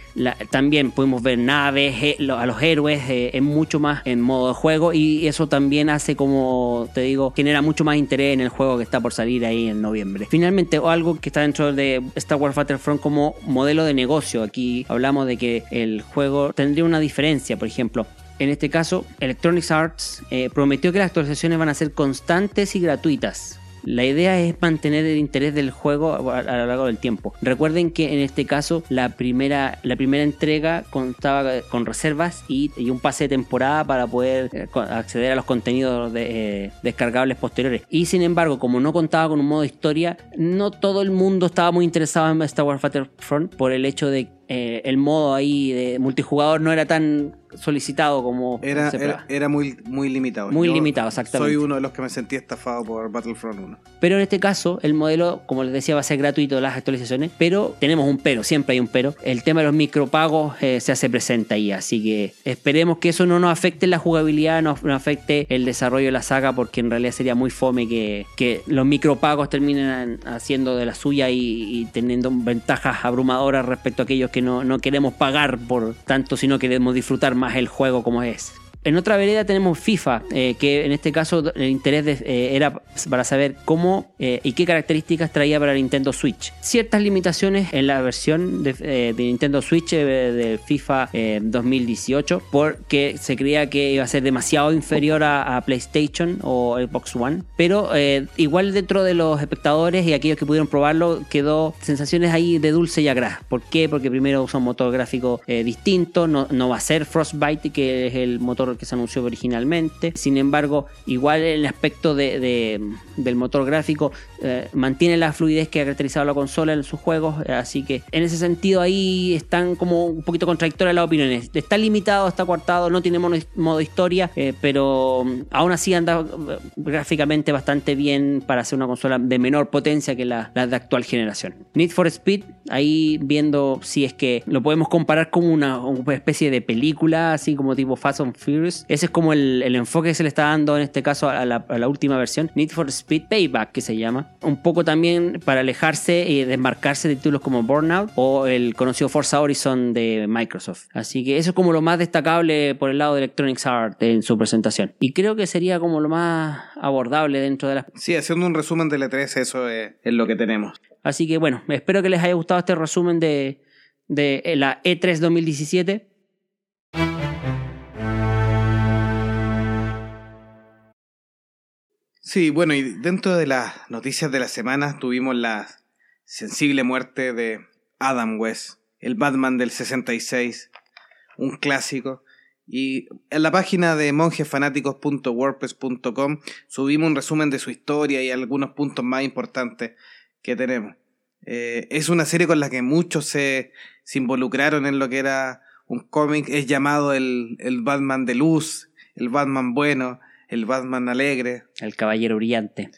S2: también podemos ver naves, eh, a los héroes eh, en mucho más en modo de juego y eso también hace como te digo, genera mucho más interés en el juego que está por salir ahí en noviembre. Finalmente, algo que está dentro de Star Wars Battlefront como modelo de negocio. Aquí hablamos de que el juego tendría una diferencia por ejemplo, en este caso, Electronic Arts eh, prometió que las actualizaciones van a ser constantes y gratuitas. La idea es mantener el interés del juego a, lo largo del tiempo. Recuerden que en este caso la primera, la primera entrega contaba con reservas y, un pase de temporada para poder eh, acceder a los contenidos de, eh, descargables posteriores. Y sin embargo, como no contaba con un modo historia, no todo el mundo estaba muy interesado en Star Wars Battlefront por el hecho de eh, el modo ahí de multijugador no era tan solicitado como
S1: era, era, era, muy, muy limitado.
S2: Muy Yo limitado, exactamente.
S1: Soy uno de los que me sentí estafado por Battlefront 1.
S2: Pero en este caso, el modelo, como les decía, va a ser gratuito las actualizaciones, pero tenemos un pero, siempre hay un pero. El tema de los micropagos eh, se hace presente ahí, así que esperemos que eso no nos afecte la jugabilidad, no, no, afecte el desarrollo de la saga, porque en realidad sería muy fome que, que los micropagos terminen haciendo de la suya y, y teniendo ventajas abrumadoras respecto a aquellos que no, no queremos pagar por tanto, sino queremos disfrutar más el juego como es. En otra vereda tenemos FIFA, eh, que en este caso el interés de, eh, era para saber cómo eh, y qué características traía para Nintendo Switch. Ciertas limitaciones en la versión de, Nintendo Switch de FIFA 2018, porque se creía que iba a ser demasiado inferior a, PlayStation o Xbox One. Pero igual dentro de los espectadores y aquellos que pudieron probarlo, quedó sensaciones ahí de dulce y agraz. ¿Por qué? Porque primero usa un motor gráfico distinto, no va a ser Frostbite, que es el motor que se anunció originalmente. Sin embargo, igual el aspecto de, de, del motor gráfico eh, mantiene la fluidez que ha caracterizado la consola en sus juegos. Así que en ese sentido ahí están como un poquito contradictorias las opiniones. Está limitado, está cortado, no tiene modo, historia, eh, pero aún así anda eh, gráficamente bastante bien para ser una consola de menor potencia que la, la de actual generación. Need for Speed, ahí viendo si es que lo podemos comparar con una, una especie de película, así como tipo Fast and Furious ese es como el, el, enfoque que se le está dando en este caso a la, a la, última versión, Need for Speed Payback, que se llama. Un poco también para alejarse y desmarcarse de títulos como Burnout o el conocido Forza Horizon de Microsoft. Así que eso es como lo más destacable por el lado de Electronic Arts en su presentación. Y creo que sería como lo más abordable dentro de la...
S1: Sí, haciendo un resumen de E3, eso es, es lo que tenemos.
S2: Así que bueno, espero que les haya gustado este resumen de, de la E3 2017.
S1: Sí, bueno, y dentro de las noticias de la semana tuvimos la sensible muerte de Adam West, el Batman del 66, un clásico. Y en la página de monjesfanáticos.wordpress.com subimos un resumen de su historia y algunos puntos más importantes que tenemos. Eh, es una serie con la que muchos se, se involucraron en lo que era un cómic, es llamado el, el Batman de luz, el Batman bueno, el Batman alegre.
S2: El caballero brillante.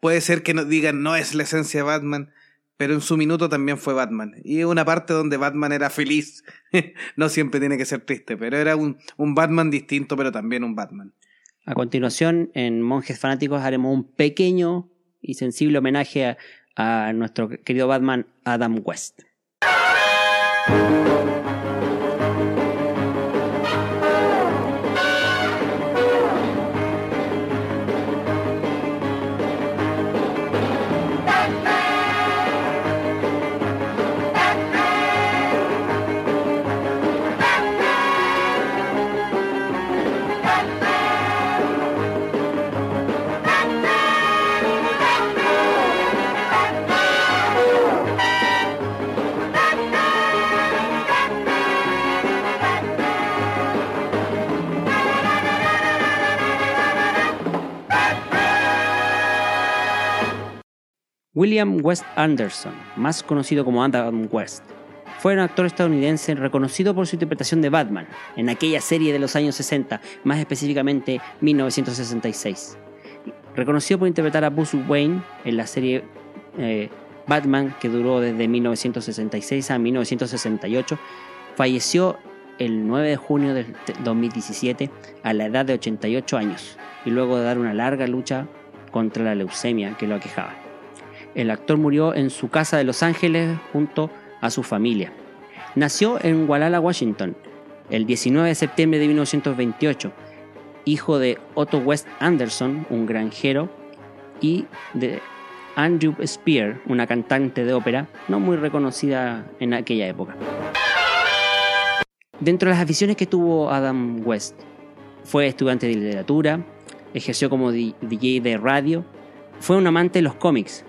S1: Puede ser que nos digan no es la esencia de Batman, pero en su minuto también fue Batman. Y una parte donde Batman era feliz. <laughs> no siempre tiene que ser triste, pero era un, un Batman distinto, pero también un Batman.
S2: A continuación, en Monjes Fanáticos haremos un pequeño y sensible homenaje a, a nuestro querido Batman Adam West. William West Anderson, más conocido como Adam West, fue un actor estadounidense reconocido por su interpretación de Batman en aquella serie de los años 60, más específicamente 1966. Reconocido por interpretar a Bruce Wayne en la serie eh, Batman, que duró desde 1966 a 1968, falleció el 9 de junio de 2017 a la edad de 88 años y luego de dar una larga lucha contra la leucemia que lo aquejaba. El actor murió en su casa de Los Ángeles junto a su familia. Nació en Walhalla, Washington, el 19 de septiembre de 1928, hijo de Otto West Anderson, un granjero, y de Andrew Spear, una cantante de ópera no muy reconocida en aquella época. Dentro de las aficiones que tuvo Adam West, fue estudiante de literatura, ejerció como DJ de radio, fue un amante de los cómics,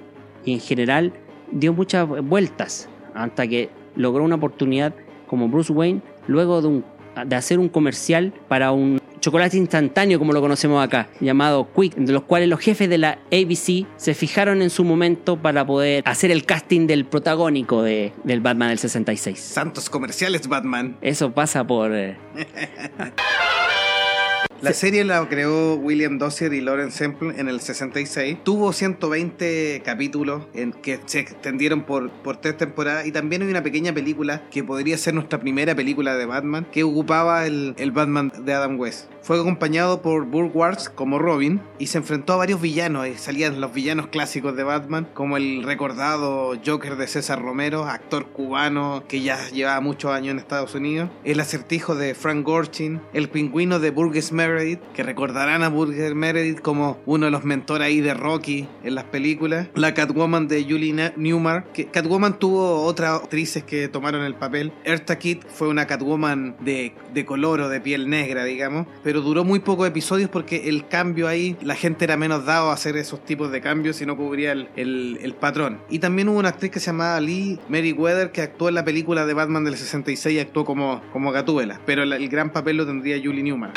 S2: y en general dio muchas vueltas hasta que logró una oportunidad como Bruce Wayne luego de, de hacer un comercial para un chocolate instantáneo como lo conocemos acá, llamado Quick, de los cuales los jefes de la ABC se fijaron en su momento para poder hacer el casting del protagónico de, del Batman del 66.
S1: Santos comerciales Batman.
S2: Eso pasa por... Eh, <laughs>
S1: La serie la creó William Dossier y Lawrence Semple en el 66. Tuvo 120 capítulos en que se extendieron por, por tres temporadas y también hay una pequeña película que podría ser nuestra primera película de Batman que ocupaba el, el Batman de Adam West. Fue acompañado por Burke Ward como Robin y se enfrentó a varios villanos. Y salían los villanos clásicos de Batman, como el recordado Joker de César Romero, actor cubano que ya llevaba muchos años en Estados Unidos, el acertijo de Frank Gorshin, el pingüino de Burgess Meredith, que recordarán a Burgess Meredith como uno de los mentores ahí de Rocky en las películas, la Catwoman de Julie Newmar, que Catwoman tuvo otras actrices que tomaron el papel. Eartha Kitt fue una Catwoman de, de color o de piel negra, digamos, duró muy pocos episodios porque el cambio ahí, la gente era menos dado a hacer esos tipos de cambios y no cubría el, el, patrón. Y también hubo una actriz que se llamaba Lee Meriwether que actuó en la película de Batman del 66 y actuó como, como Gatúbela, pero el gran papel lo tendría Julie Newman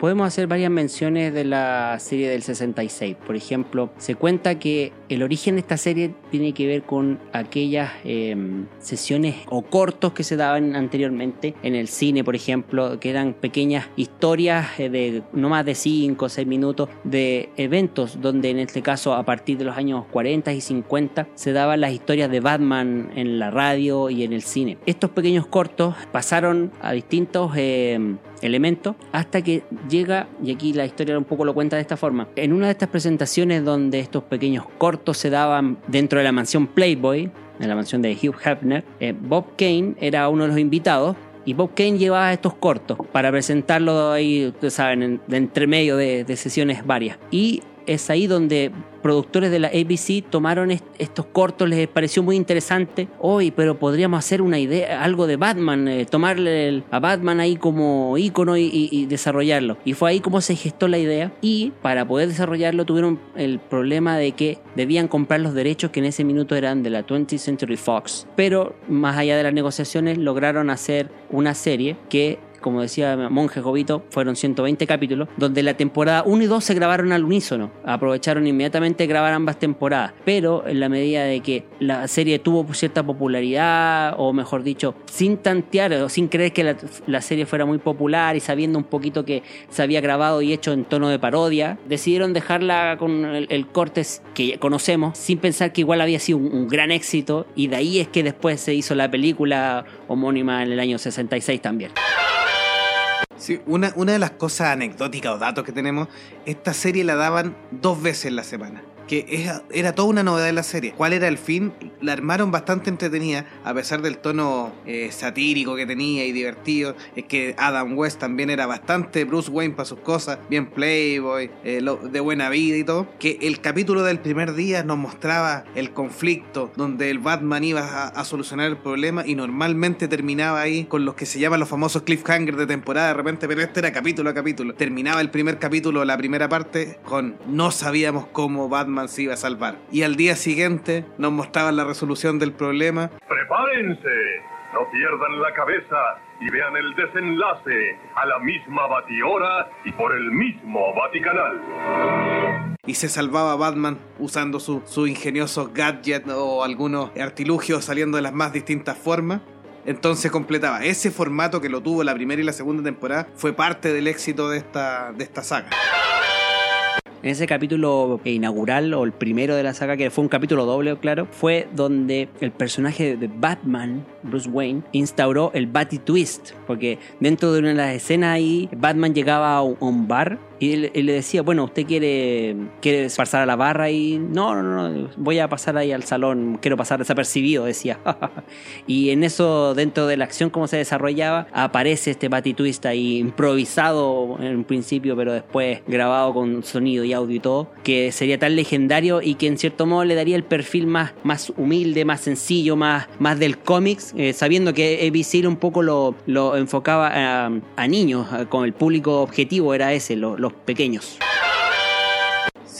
S2: podemos hacer varias menciones de la serie del 66. Por ejemplo, se cuenta que el origen de esta serie tiene que ver con aquellas eh, sesiones o cortos que se daban anteriormente en el cine, por ejemplo, que eran pequeñas historias eh, de no más de 5 o 6 minutos de eventos donde en este caso a partir de los años 40 y 50 se daban las historias de Batman en la radio y en el cine. Estos pequeños cortos pasaron a distintos eh, elementos hasta que llega, y aquí la historia un poco lo cuenta de esta forma, en una de estas presentaciones donde estos pequeños cortos se daban dentro de la mansión Playboy, en la mansión de Hugh Hefner, eh, Bob Kane era uno de los invitados y Bob Kane llevaba estos cortos para presentarlo ahí, ustedes saben, de entre medio de, de sesiones varias. Y es ahí donde productores de la ABC tomaron est estos cortos, les pareció muy interesante. Hoy, pero podríamos hacer una idea, algo de Batman, eh, tomarle a Batman ahí como ícono y, y, y, desarrollarlo. Y fue ahí como se gestó la idea. Y para poder desarrollarlo tuvieron el problema de que debían comprar los derechos que en ese minuto eran de la 20th Century Fox. Pero más allá de las negociaciones lograron hacer una serie que como decía Monje Jovito, fueron 120 capítulos, donde la temporada 1 y 2 se grabaron al unísono. Aprovecharon inmediatamente grabar ambas temporadas, pero en la medida de que la serie tuvo cierta popularidad, o mejor dicho, sin tantear o sin creer que la, serie fuera muy popular y sabiendo un poquito que se había grabado y hecho en tono de parodia, decidieron dejarla con el, corte que conocemos, sin pensar que igual había sido un gran éxito, y de ahí es que después se hizo la película homónima en el año 66 también.
S1: Sí, una, una de las cosas anecdóticas o datos que tenemos, esta serie la daban dos veces la semana que era toda una novedad en la serie. ¿Cuál era el fin? La armaron bastante entretenida, a pesar del tono eh, satírico que tenía y divertido. Es que Adam West también era bastante Bruce Wayne para sus cosas, bien playboy, eh, de buena vida y todo. Que el capítulo del primer día nos mostraba el conflicto donde el Batman iba a, a solucionar el problema y normalmente terminaba ahí con los que se llaman los famosos cliffhangers de temporada de repente, pero este era capítulo a capítulo. Terminaba el primer capítulo, la primera parte, con no sabíamos cómo Batman se iba a salvar. Y al día siguiente nos mostraban la resolución del problema.
S3: ¡Prepárense! No pierdan la cabeza y vean el desenlace a la misma batihora y por el mismo Vaticanal.
S1: Y se salvaba Batman usando su, su ingenioso gadget o algunos artilugios saliendo de las más distintas formas. Entonces completaba. Ese formato que lo tuvo la primera y la segunda temporada fue parte del éxito de esta, de esta saga.
S2: En ese capítulo inaugural o el primero de la saga, que fue un capítulo doble, claro, fue donde el personaje de Batman, Bruce Wayne, instauró el Batty Twist, porque dentro de una de las escenas ahí, Batman llegaba a un bar y él, le decía, bueno, ¿usted quiere, quiere pasar a la barra? Y no, no, no, voy a pasar ahí al salón, quiero pasar desapercibido, decía. <laughs> y en eso, dentro de la acción, como se desarrollaba, aparece este Twist ahí improvisado en un principio, pero después grabado con sonido y audio y todo, que sería tan legendario y que en cierto modo le daría el perfil más, más humilde, más sencillo, más, más del cómics, eh, sabiendo que ABC un poco lo, lo enfocaba a, niños, con el público objetivo era ese, los pequeños.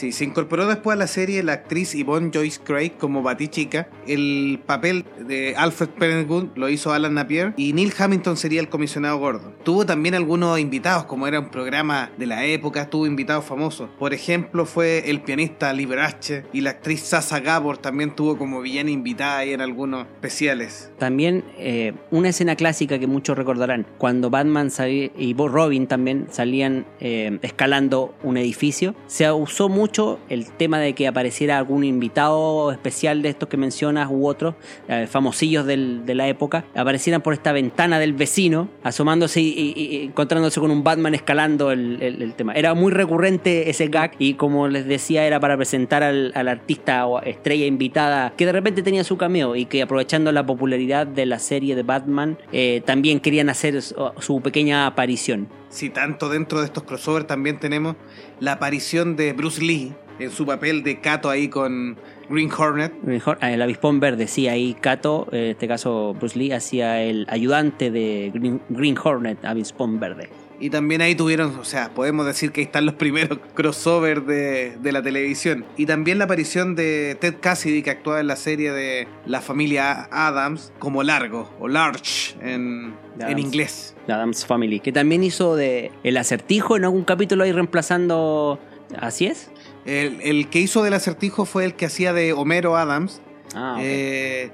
S1: Sí, se incorporó después a la serie la actriz Yvonne Joyce Craig como Batichica. El papel de Alfred Penguin lo hizo Alan Napier y Neil Hamilton sería el comisionado Gordon. Tuvo también algunos invitados, como era un programa de la época, tuvo invitados famosos. Por ejemplo, fue el pianista Liberace y la actriz Sasa Gabor también tuvo como villana invitada ahí en algunos especiales.
S2: También eh, una escena clásica que muchos recordarán, cuando Batman y Robin también salían eh, escalando un edificio, se usó mucho el tema de que apareciera algún invitado especial de estos que mencionas u otros, eh, famosillos de la época, aparecieran por esta ventana del vecino, asomándose y, encontrándose con un Batman escalando el, tema. Era muy recurrente ese gag y como les decía era para presentar al, artista o estrella invitada que de repente tenía su cameo y que aprovechando la popularidad de la serie de Batman eh, también querían hacer su pequeña aparición
S1: si tanto dentro de estos crossovers también tenemos la aparición de Bruce Lee en su papel de Kato ahí con Green Hornet.
S2: Ah, el avispón verde, sí, ahí Kato, en este caso Bruce Lee, hacía el ayudante de Green, Hornet, avispón verde.
S1: Y también ahí tuvieron, o sea, podemos decir que ahí están los primeros <laughs> crossovers de, de, la televisión. Y también la aparición de Ted Cassidy, que actuaba en la serie de la familia Adams, como Largo, o Large en, en inglés.
S2: La Adams Family, que también hizo de El Acertijo en algún capítulo ahí reemplazando... ¿Así es?
S1: El, el que hizo del Acertijo fue el que hacía de Homero Adams. Ah, eh,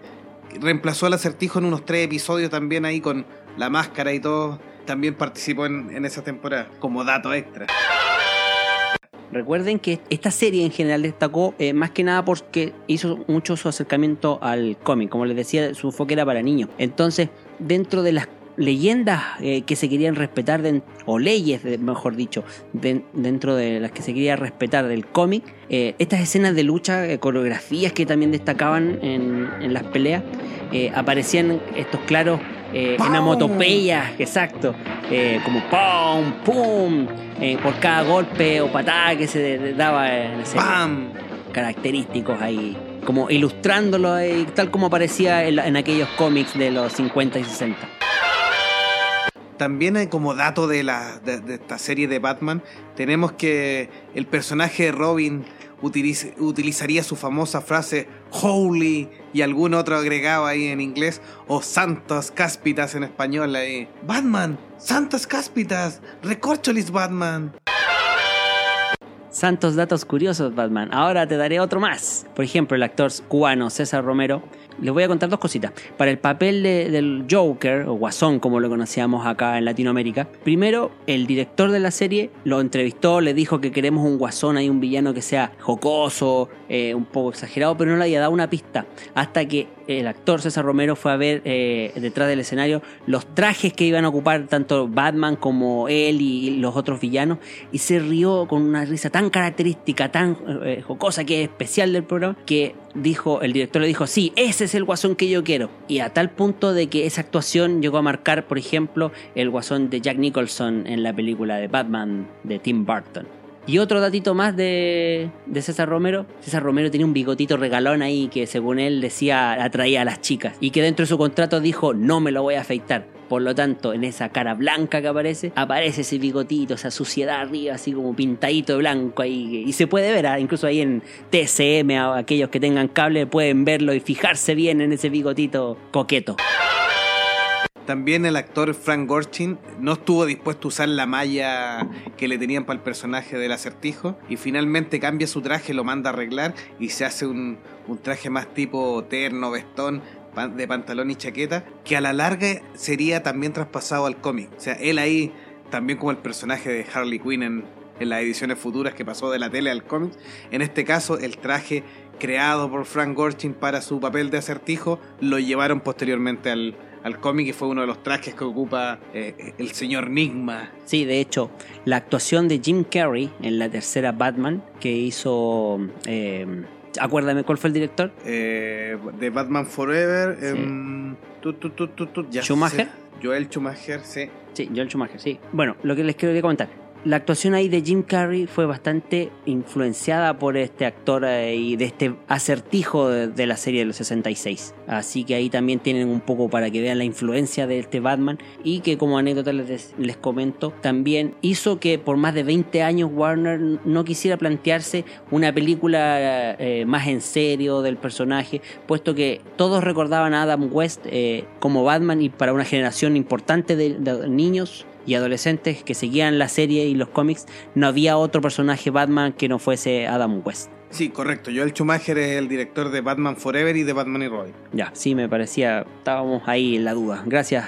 S1: reemplazó el Acertijo en unos tres episodios también ahí con la máscara y todo también participó en, esa temporada como dato extra.
S2: Recuerden que esta serie en general destacó eh, más que nada porque hizo mucho su acercamiento al cómic. Como les decía, su enfoque era para niños. Entonces, dentro de las leyendas eh, que se querían respetar, o leyes, mejor dicho, dentro de las que se quería respetar del cómic, eh, estas escenas de lucha, coreografías que también destacaban en, en las peleas, aparecían estos claros eh, en exacto, eh, como ¡pum! ¡pum! Eh, por cada golpe o patada que se daba en ese ¡Pam! característicos ahí, como ilustrándolo tal como aparecía en, aquellos cómics de los 50 y 60.
S1: También como dato de, la, de esta serie de Batman, tenemos que el personaje de Robin utiliz- utilizaría su famosa frase holy y algún otro agregado ahí en inglés o santos cáspitas en español ahí. Batman, santos cáspitas, recorcholis Batman.
S2: Santos datos curiosos, Batman. Ahora te daré otro más. Por ejemplo, el actor cubano César Romero. Les voy a contar dos cositas. Para el papel de- del Joker, o Guasón como lo conocíamos acá en Latinoamérica, primero el director de la serie lo entrevistó, le dijo que queremos un Guasón, hay un villano que sea jocoso, eh, un poco exagerado, pero no le había dado una pista. Hasta que el actor César Romero fue a ver eh, detrás del escenario los trajes que iban a ocupar tanto Batman como él y los otros villanos y se rió con una risa tan característica, tan eh, jocosa que es especial del programa que dijo, el director le dijo, sí, ese es el guasón que yo quiero. Y a tal punto de que esa actuación llegó a marcar, por ejemplo, el guasón de Jack Nicholson en la película de Batman de Tim Burton. Y otro datito más de, de César Romero. César Romero tenía un bigotito regalón ahí que según él decía atraía a las chicas. Y que dentro de su contrato dijo no me lo voy a afeitar. Por lo tanto, en esa cara blanca que aparece, aparece ese bigotito, esa suciedad arriba, así como pintadito de blanco ahí. Y se puede ver, ah, incluso ahí en TCM, aquellos que tengan cable pueden verlo y fijarse bien en ese bigotito coqueto.
S1: También el actor Frank Gorshin no estuvo dispuesto a usar la malla que le tenían para el personaje del acertijo y finalmente cambia su traje, lo manda a arreglar y se hace un, un traje más tipo terno, vestón, de pantalón y chaqueta, que a la larga sería también traspasado al cómic. O sea, él ahí, también como el personaje de Harley Quinn en, en las ediciones futuras que pasó de la tele al cómic, en este caso el traje creado por Frank Gorshin para su papel de acertijo lo llevaron posteriormente al, al cómic y fue uno de los trajes que ocupa eh, el señor Nigma.
S2: Sí, de hecho, la actuación de Jim Carrey en la tercera Batman que hizo... eh, acuérdame, ¿cuál fue el director?
S1: eh, de Batman Forever.
S2: Sí.
S1: em, tu, tu, tu, tu, tu, ya
S2: ¿Schumacher?
S1: sé. Joel Schumacher, sí.
S2: Sí, Joel Schumacher, sí. Bueno, lo que les quería comentar. La actuación ahí de Jim Carrey fue bastante influenciada por este actor eh, y de este acertijo de, la serie de los 66. Así que ahí también tienen un poco para que vean la influencia de este Batman y que como anécdota les, les comento, también hizo que por más de 20 años Warner no quisiera plantearse una película eh, más en serio del personaje, puesto que todos recordaban a Adam West eh, como Batman y para una generación importante de niños y adolescentes que seguían la serie y los cómics, no había otro personaje Batman que no fuese Adam West.
S1: Sí, correcto. Joel Schumacher es el director de Batman Forever y de Batman y Robin.
S2: Ya, sí, me parecía, estábamos ahí en la duda. Gracias.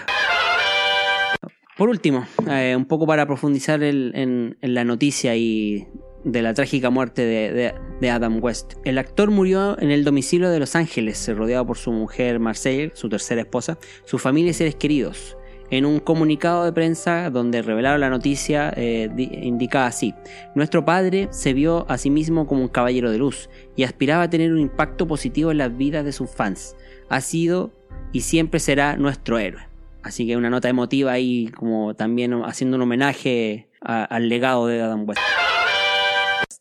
S2: Por último, eh, un poco para profundizar el- en, en la noticia y de la trágica muerte de, de- de Adam West. El actor murió en el domicilio de Los Ángeles, rodeado por su mujer Marcelle, su tercera esposa, su familia y seres queridos. En un comunicado de prensa donde revelaron la noticia, eh, di- indicaba así: Nuestro padre se vio a sí mismo como un caballero de luz y aspiraba a tener un impacto positivo en las vidas de sus fans. Ha sido y siempre será nuestro héroe. Así que una nota emotiva ahí, como también haciendo un homenaje al legado de Adam West.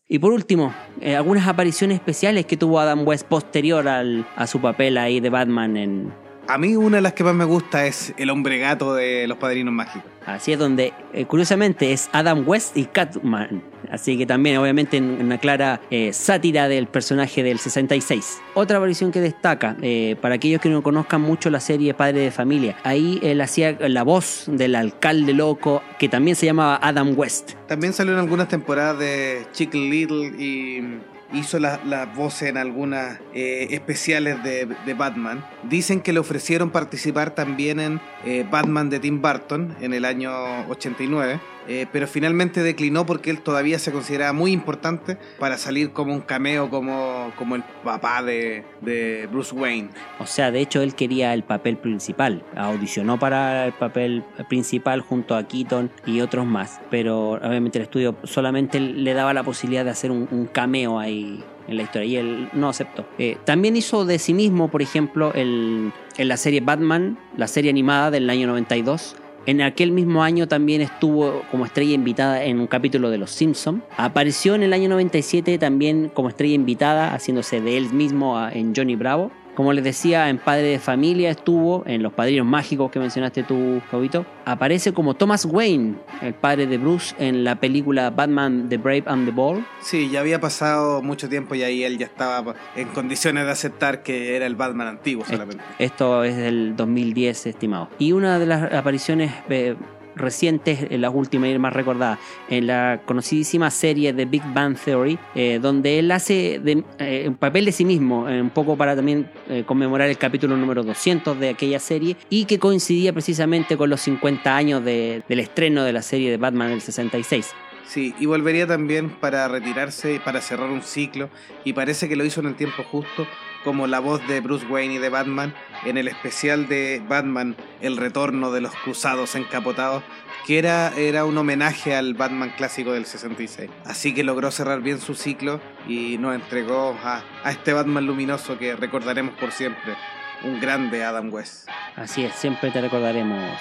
S2: Y por último, eh, algunas apariciones especiales que tuvo Adam West posterior al- a su papel ahí de Batman en,
S1: A mí una de las que más me gusta es el hombre gato de los padrinos mágicos.
S2: Así es donde, eh, curiosamente, es Adam West y Catman. Así que también, obviamente, en una clara eh, sátira del personaje del 66. Otra aparición que destaca, eh, para aquellos que no conozcan mucho la serie Padre de Familia, ahí él hacía la voz del alcalde loco, que también se llamaba Adam West.
S1: También salió en algunas temporadas de Chicken Little y hizo las las voces en algunas eh, especiales de, de Batman. Dicen que le ofrecieron participar también en eh, Batman de Tim Burton en el año 89, eh, pero finalmente declinó porque él todavía se consideraba muy importante para salir como un cameo como, como el papá de, de Bruce Wayne.
S2: O sea, de hecho, él quería el papel principal. Audicionó para el papel principal junto a Keaton y otros más. Pero obviamente el estudio solamente le daba la posibilidad de hacer un, un cameo ahí en la historia y él no aceptó. Eh, también hizo de sí mismo, por ejemplo, el- en la serie Batman, la serie animada del año 92. En aquel mismo año también estuvo como estrella invitada en un capítulo de Los Simpson. Apareció en el año 97 también como estrella invitada, haciéndose de él mismo en Johnny Bravo Como les decía, en Padre de Familia estuvo, en Los Padrinos Mágicos que mencionaste tú, Jovito. Aparece como Thomas Wayne, el padre de Bruce, en la película Batman The Brave and the Bold.
S1: Sí, ya había pasado mucho tiempo y ahí él ya estaba en condiciones de aceptar que era el Batman antiguo solamente.
S2: Esto es del 2010, estimado. Y una de las apariciones eh, recientes, en las últimas y más recordadas, en la conocidísima serie de Big Bang Theory, eh, donde él hace eh, un papel de sí mismo, eh, un poco para también conmemorar el capítulo número 200 de aquella serie, y que coincidía precisamente con los 50 años de, del estreno de la serie de Batman del 66.
S1: Sí, y volvería también para retirarse, para cerrar un ciclo, y parece que lo hizo en el tiempo justo, como la voz de Bruce Wayne y de Batman en el especial de Batman, El Retorno de los Cruzados Encapotados, que era, era un homenaje al Batman clásico del 66. Así que logró cerrar bien su ciclo y nos entregó a, a este Batman luminoso que recordaremos por siempre, un grande Adam West.
S2: Así es, siempre te recordaremos.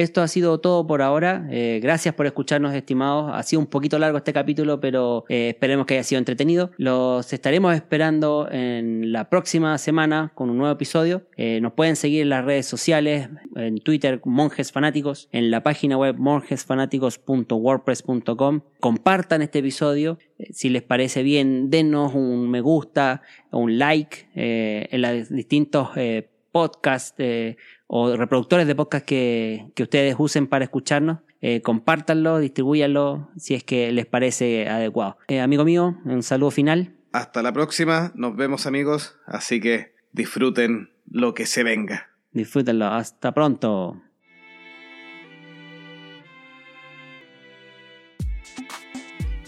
S2: Esto ha sido todo por ahora. Eh, gracias por escucharnos, estimados. Ha sido un poquito largo este capítulo, pero eh, esperemos que haya sido entretenido. Los estaremos esperando en la próxima semana con un nuevo episodio. Eh, nos pueden seguir en las redes sociales, en Twitter, Monjes Fanáticos, en la página web monjesfanáticos.wordpress.com. Compartan este episodio. Si les parece bien, denos un me gusta o un like en los distintos podcasts o reproductores de podcast que, ustedes usen para escucharnos. Eh, compártanlo, distribúyanlo si es que les parece adecuado. Eh, amigo mío, un saludo final.
S1: Hasta la próxima, nos vemos amigos, así que disfruten lo que se venga.
S2: Disfrútenlo, hasta pronto.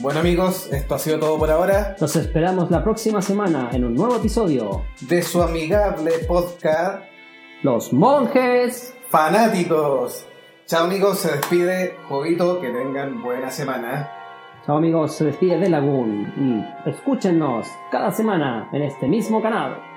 S1: Bueno amigos, esto ha sido todo por ahora.
S2: Los esperamos la próxima semana en un nuevo episodio
S1: de su amigable podcast
S2: los monjes
S1: fanáticos. Chao amigos, se despide Jovito, que tengan buena semana.
S2: Chao amigos, se despide de Lagoon y escúchenos cada semana en este mismo canal.